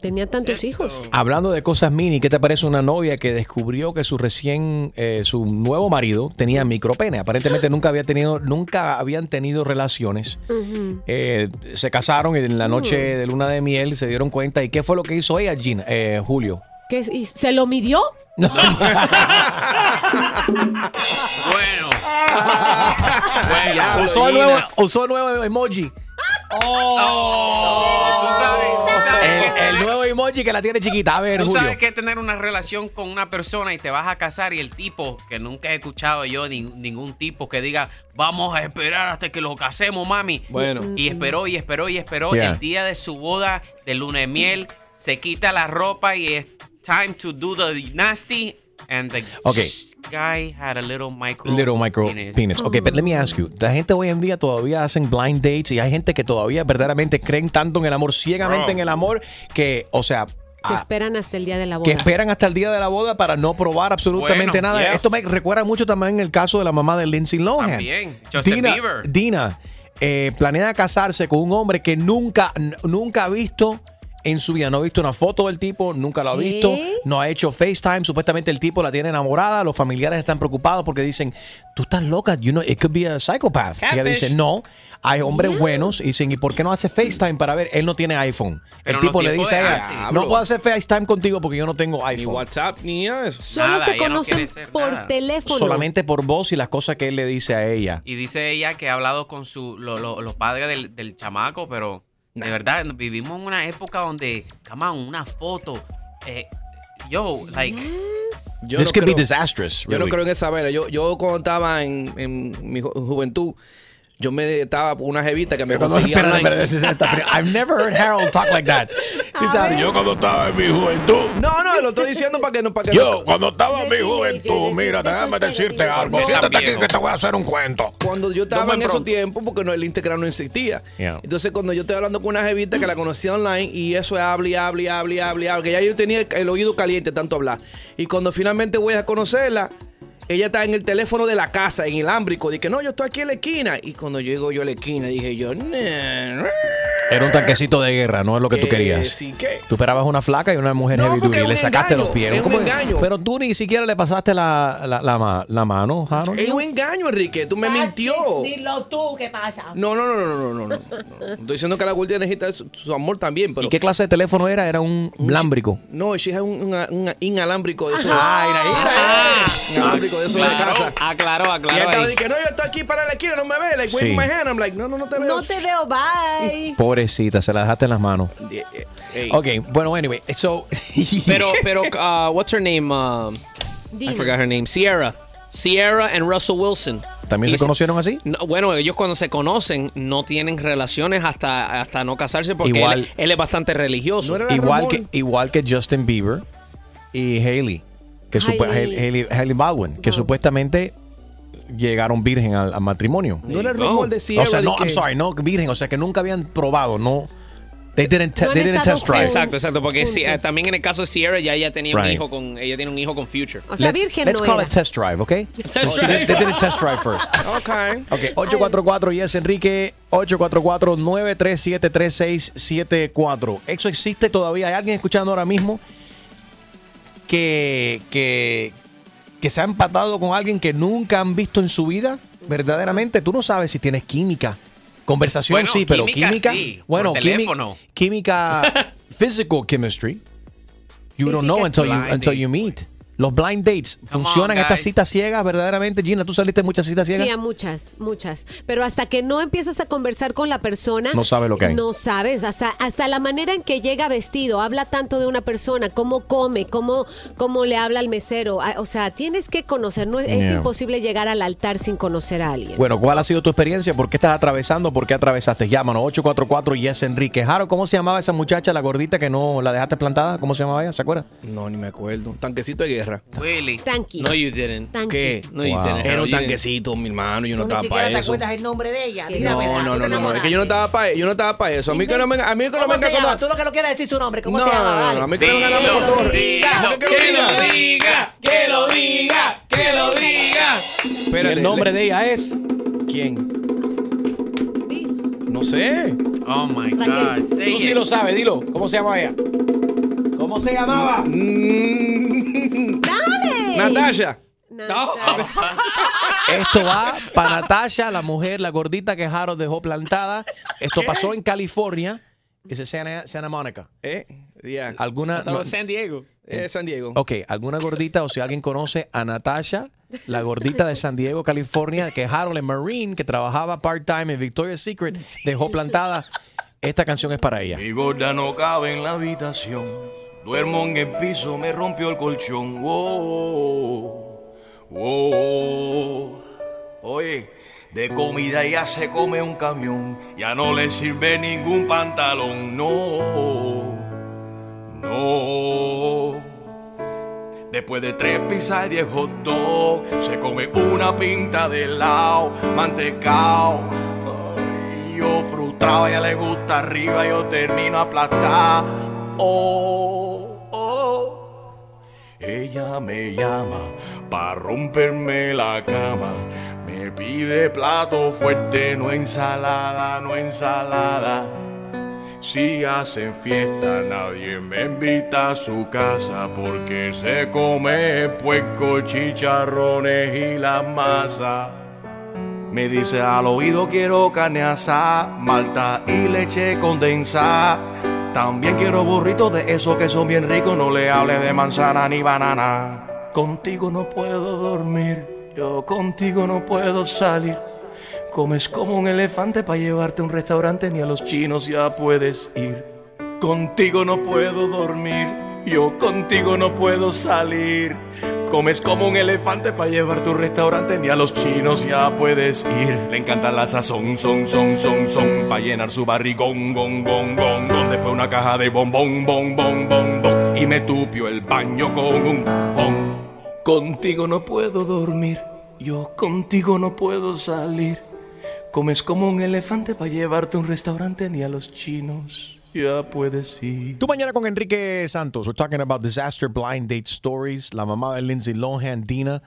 Tenía tantos hijos. Hablando de cosas mini, ¿qué te parece una novia que descubrió que su recién, eh, su nuevo marido tenía micropene? Aparentemente nunca había tenido, nunca habían tenido relaciones. Eh, se casaron y en la noche de luna de miel se dieron cuenta. ¿Y qué fue lo que hizo ella, Gina? Eh, Julio. ¿Qué ¿Se lo midió? <laughs> <laughs> Bueno. Ya, usó, nuevo, usó el nuevo emoji. El, el nuevo emoji que la tiene chiquita. A ver, Tú Julio. sabes que tener una relación con una persona y te vas a casar y el tipo, que nunca he escuchado yo ni- ningún tipo que diga, vamos a esperar hasta que lo casemos, mami. Bueno. Y esperó y esperó y esperó. Yeah. El día de su boda, de luna de miel, se quita la ropa y es time to do the nasty. And the Ok. Guy had a little micro, Little micro penis. penis. Ok, but let me ask you. La gente hoy en día todavía hacen blind dates y hay gente que todavía verdaderamente creen tanto en el amor, ciegamente Bro. en el amor, que, o sea, Se ah, esperan hasta el día de la que boda. esperan hasta el día de la boda para no probar absolutamente Bueno, nada. yeah. Esto me recuerda mucho también el caso de la mamá de Lindsay Lohan. También. Justin Dina, Bieber. Dina eh, planea casarse con un hombre que nunca, nunca ha visto en su vida. No ha visto una foto del tipo, nunca lo ha ¿Qué? visto, no ha hecho FaceTime. Supuestamente el tipo la tiene enamorada. Los familiares están preocupados porque dicen, tú estás loca, you know, it could be a psychopath. Y ella Catfish. dice, no, hay hombres buenos. Y dicen, ¿y por qué no hace FaceTime para ver? Él no tiene iPhone. Pero el tipo le dice a ella, no puedo hacer FaceTime contigo porque yo no tengo Ni iPhone. WhatsApp, ni nada de eso. Solo Nada, se no conocen por nada. teléfono. Solamente por voz y las cosas que él le dice a ella. Y dice ella que ha hablado con su, lo- lo- los padres del, del chamaco, pero de verdad vivimos en una época donde, come on, una foto. eh, yo, like, Yo This no could be creo- disastrous, Yo no really. creo en esa vaina. Yo, yo cuando estaba en, en mi ju- juventud, yo me estaba por una jevita que me Cuando- conseguía online. I've never heard Harold talk like that. Said, yo cuando estaba en mi juventud. No, no, lo estoy diciendo para que no para que Yo, no- cuando estaba en mi juventud, mira, déjame decirte algo. Siéntate aquí que te voy a hacer un cuento. Cuando yo estaba en esos tiempos, porque no, el Instagram no existía. Yeah. Entonces, cuando yo estoy hablando con una jevita que la conocía online y eso es hable, hable, hable, hable, hable, que ya yo tenía el oído caliente tanto hablar. Y cuando finalmente voy a conocerla, ella está en el teléfono de la casa, en el ámbrico. Dije, no, yo estoy aquí en la esquina. Y cuando llego yo a la esquina, dije yo, "Nah, Era un tanquecito de guerra, no es lo que tú Que querías. sí, ¿qué? Tú esperabas una flaca y una mujer No, heavy duty y es le sacaste engaño, los pies. es un ¿Cómo- engaño. Pero tú ni siquiera le pasaste la, la, la, ma- la mano, Harold. es un engaño, Enrique. Tú me mintió. Dilo tú, ¿qué pasa? No, no, no, no, no, no, no. Estoy diciendo que la Gordia necesita su, su amor también, pero. ¿Y qué clase de teléfono era? Era un lámbrico. No, has un, un, un inalámbrico de eso. Ay, Un inalámbrico de eso de casa. aclaró, Y aclaró. estaba ahí. diciendo, no, yo estoy aquí para la esquina, no me ve. Like, wave my hand. I'm like, no, no, no te veo. No te veo, bye. Pobrecita, se la dejaste en las manos. Ey. Ok, bueno, anyway, so. <laughs> Pero, pero, uh, what's her name? Um, I forgot her name. Sierra. Sierra and Russell Wilson. ¿También Y se conocieron así? No, bueno, ellos cuando se conocen no tienen relaciones hasta, hasta no casarse porque Igual- él, él es bastante religioso. Igual que, igual que Justin Bieber y Haley, que Hailey Baldwin, que supuestamente llegaron virgen al, al matrimonio. No era el rumor de O Sierra sea, de no, que- I'm sorry, no virgen, o sea, que nunca habían probado, no. They didn't, te- No han they didn't estado test drive. Exacto, exacto, porque si- eh, también en el caso de Sierra ya ella tenía un Right. hijo con ella tiene un hijo con Future. let's, let's call it test drive, ¿ok? So, so they, they didn't test drive first. <laughs> Ok. Ok, 844 y es Enrique 844-937-3674. ¿Eso existe todavía? ¿Hay alguien escuchando ahora mismo que, que, que se ha empatado con alguien que nunca han visto en su vida? Verdaderamente, tú no sabes si tienes química. Conversación Bueno, sí, pero química química. sí, bueno, por quími- teléfono. química, <laughs> physical chemistry. You don't know until you, until you meet. Los blind dates funcionan estas citas ciegas verdaderamente. Gina, ¿tú saliste muchas citas ciegas? Sí, a muchas, muchas. Pero hasta que no empiezas a conversar con la persona. No sabes lo que hay. No sabes. Hasta, hasta la manera en que llega vestido, habla tanto de una persona, cómo come, cómo, cómo le habla al mesero. Ah, O sea, tienes que conocer. No es, imposible llegar al altar sin conocer a alguien. Bueno, ¿cuál ha sido tu experiencia? ¿Por qué estás atravesando? ¿Por qué atravesaste? Llámanos 844 Yes Enrique. Jaro, ¿cómo se llamaba esa muchacha, la gordita que no la dejaste plantada? ¿Cómo se llamaba ella? ¿Se acuerda? No, ni me acuerdo. Tanquecito de guerra. Willy. Tanqui. No, you didn't. ¿Qué? No, you Wow. didn't. Era un tanquecito, mi hermano. Yo no, Tú ni estaba siquiera para te eso. acuerdas el nombre de ella. No, Dígamela, no, tú te no, no, es que yo no estaba para yo no estaba para eso. A mí que no me, a mí que no ¿Cómo me se venga llama? con Tú lo que no quieres decir su nombre. ¿Cómo No, se llama? no, Dale. no, a mí que no me vengan a Dilo. cotorre. ¿Cómo que que lo diga? diga, que lo diga, que lo diga. Espérate, el nombre de ella es. ¿Quién? No sé. Oh my Raquel. God. Say Tú sí it. lo sabes, dilo. ¿Cómo se llama ella? ¿Cómo se llamaba? ¡Dale! Natasha. Esto va para Natasha, la mujer, la gordita que Jaro dejó plantada. Esto pasó en California. Es Santa, Santa Monica. Eh, ya. ¿Alguna? Estaba en San Diego. Eh, San Diego. Ok, ¿alguna gordita o si alguien conoce a Natasha, la gordita de San Diego, California, que Harold en Marine, que trabajaba part-time en Victoria's Secret, dejó plantada? Esta canción es para ella. Mi gorda no cabe en la habitación. Duermo en el piso, me rompió el colchón. Wow, wow. Oye, de comida ya se come un camión. Ya no le sirve ningún pantalón. No, no. Después de tres pizzas y diez hot dog, se come una pinta de helado, mantecao. Yo frustrado, a ella le gusta arriba, yo termino aplastado. Oh, oh. Ella me llama para romperme la cama. Me pide plato fuerte, no ensalada, no ensalada. Si hacen fiesta, nadie me invita a su casa porque se come puerco, chicharrones y la masa. Me dice al oído quiero carne asada, malta y leche condensada. También quiero burritos de esos que son bien ricos, no le hables de manzana ni banana. Contigo no puedo dormir, yo contigo no puedo salir. Comes como un elefante para llevarte a un restaurante, ni a los chinos ya puedes ir. Contigo no puedo dormir, yo contigo no puedo salir. Comes como un elefante para llevarte a un restaurante, ni a los chinos ya puedes ir. Le encanta la sazón, son, son, son, son, para llenar su barrigón, gon, gon, gon, gon. Después una caja de bombón, bom, bom, bom, bom. Y me tupió el baño con un bom. Contigo no puedo dormir, yo contigo no puedo salir. Comes como un elefante para llevarte un restaurante, ni a los chinos ya puedes ir. Tú mañana con Enrique Santos. We're talking about disaster blind date stories. La mamá de Lindsay Lohan, Dina,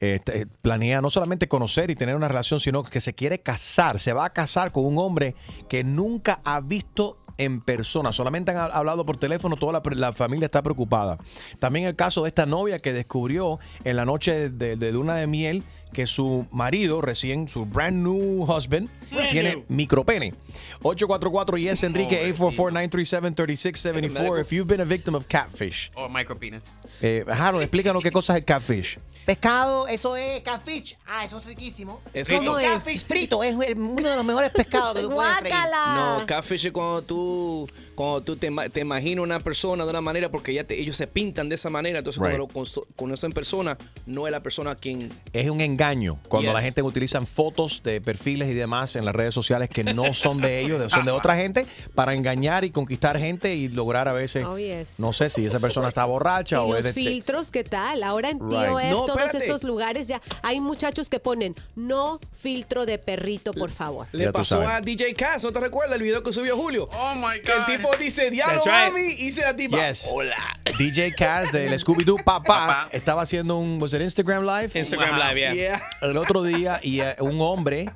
eh, planea no solamente conocer y tener una relación, sino que se quiere casar. Se va a casar con un hombre que nunca ha visto en persona. Solamente han ha- hablado por teléfono. Toda la, la familia está preocupada. También el caso de esta novia que descubrió en la noche de, de luna de miel que su marido recién, su brand new husband, Brand tiene new. micropene. 844 yes Enrique 844-937-3674 if you've been a victim of catfish. Or micropenis. Eh, Harold, explícanos qué cosa es el catfish. Pescado, eso es catfish. Ah, eso es riquísimo. Eso no es. catfish frito es uno de los mejores pescados que tú puedes freír. No, catfish es cuando tú, cuando tú te, te imaginas una persona de una manera porque ya te- ellos se pintan de esa manera. Entonces, Right. cuando lo conocen en persona, no es la persona a quien. Es un engaño cuando Yes. la gente utilizan fotos de perfiles y demás en las redes sociales que no son de ellos, son de otra gente, para engañar y conquistar gente y lograr a veces, Oh, yes. no sé si esa persona está borracha Y o los es de... filtros, ¿qué tal? Ahora en Right. No, todos espérate. esos lugares ya hay muchachos que ponen no filtro de perrito, por favor. Le pasó a DJ Cass, ¿no te recuerdas el video que subió Julio? Oh my Que dice, diablo, right. mami, y dice la tipa, Yes. hola. DJ Kaz del Scooby-Doo Papá estaba haciendo un was it Instagram Live. Instagram Live, yeah. Yeah. El otro día y eh, un hombre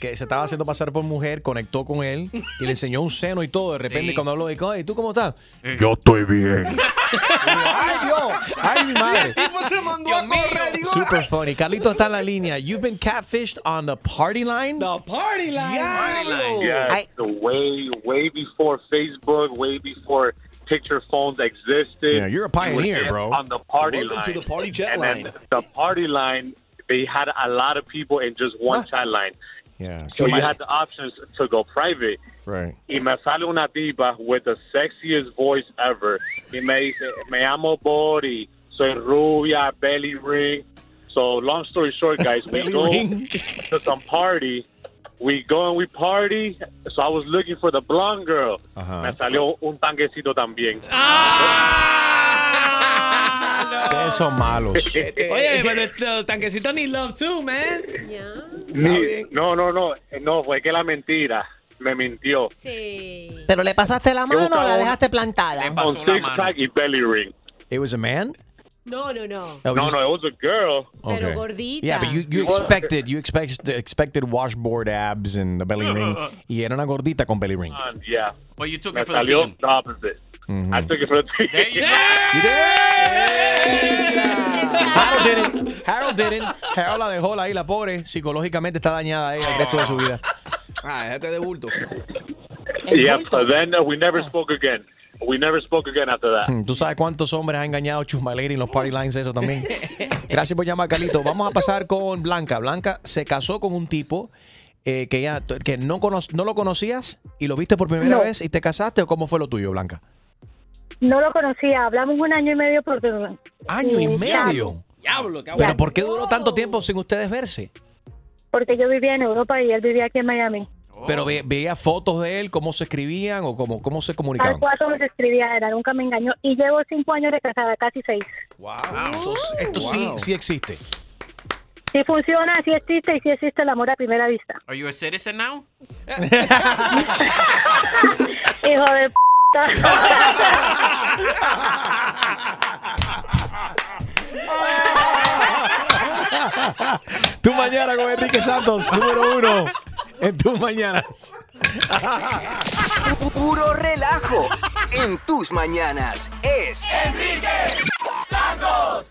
que se estaba haciendo pasar por mujer conectó con él y le enseñó un seno y todo. De repente Sí. cuando habló dijo, "Hey, ¿tú cómo estás?" Yo estoy bien. <laughs> ¡Ay, Dios! ¡Ay, mi madre! El tipo se mandó a correr, digo, Super funny. Carlito está en la línea. You've been catfished on the party line? The party line. Yes, way, way before Facebook, way before picture phones existed. Yeah, you're a pioneer, were bro. On the party Welcome line. to the party chat and line. Then the party line, they had a lot of people in just one chat line. Yeah. So you had the options to go private. Right. Y me sale una diva with the sexiest voice ever. Y me dice, me llamo Bori, soy rubia, belly ring. So long story short, guys, we <laughs> go ring. to some party. We go and we party. So I was looking for the blonde girl. Ajá. Me salió un tanquecito también. Ah, <laughs> Ustedes son malos. Oye, <laughs> pero los tanquecitos need love too, man. Ni- no, no, no, no, fue que la mentira. Me mintió. Sí. ¿Pero le pasaste la mano o la un- dejaste plantada? Pack y belly ring. It was a man? No, no, no. That No, just- no, it was a girl. Pero Okay. gordita. Yeah, but you, you expected you expect, expected washboard abs and the belly ring <laughs> y era una gordita con belly ring. And yeah. Well, you took Me it for the team. the opposite. Mhm. I took it for the team. There you go. <laughs> Harold didn't. Harold didn't. Harold la dejó ahí, la pobre. Psicológicamente está dañada ahí el resto de su vida. Ah, déjate de bulto. yeah, but then uh, we never spoke again. We never spoke again after that. Hmm, ¿Tú sabes cuántos hombres ha engañado Chusmaleri en los party lines eso también? <laughs> Gracias por llamar, Carlito. Vamos a pasar con Blanca. Blanca se casó con un tipo eh, que ya que no, cono- no lo conocías y lo viste por primera No. vez y te casaste o cómo fue lo tuyo, Blanca? No lo conocía, hablamos un año y medio por Año y Sí, medio. Diablo, Pero ¿por qué duró tanto tiempo sin ustedes verse? porque yo vivía en Europa y él vivía aquí en Miami. Pero ve- veía fotos de él, cómo se escribían o cómo, cómo se Tal comunicaban. cual como se escribía era, nunca me engañó. Y llevo cinco años de casada, casi seis. Wow. Eso- esto sí, Wow. sí existe. Sí funciona, sí existe y sí existe el amor a primera vista. Are you a citizen now? <laughs> Hijo de p***. Tu mañana con Enrique Santos, número uno en tus mañanas. <laughs> Puro relajo en tus mañanas. Es Enrique Santos.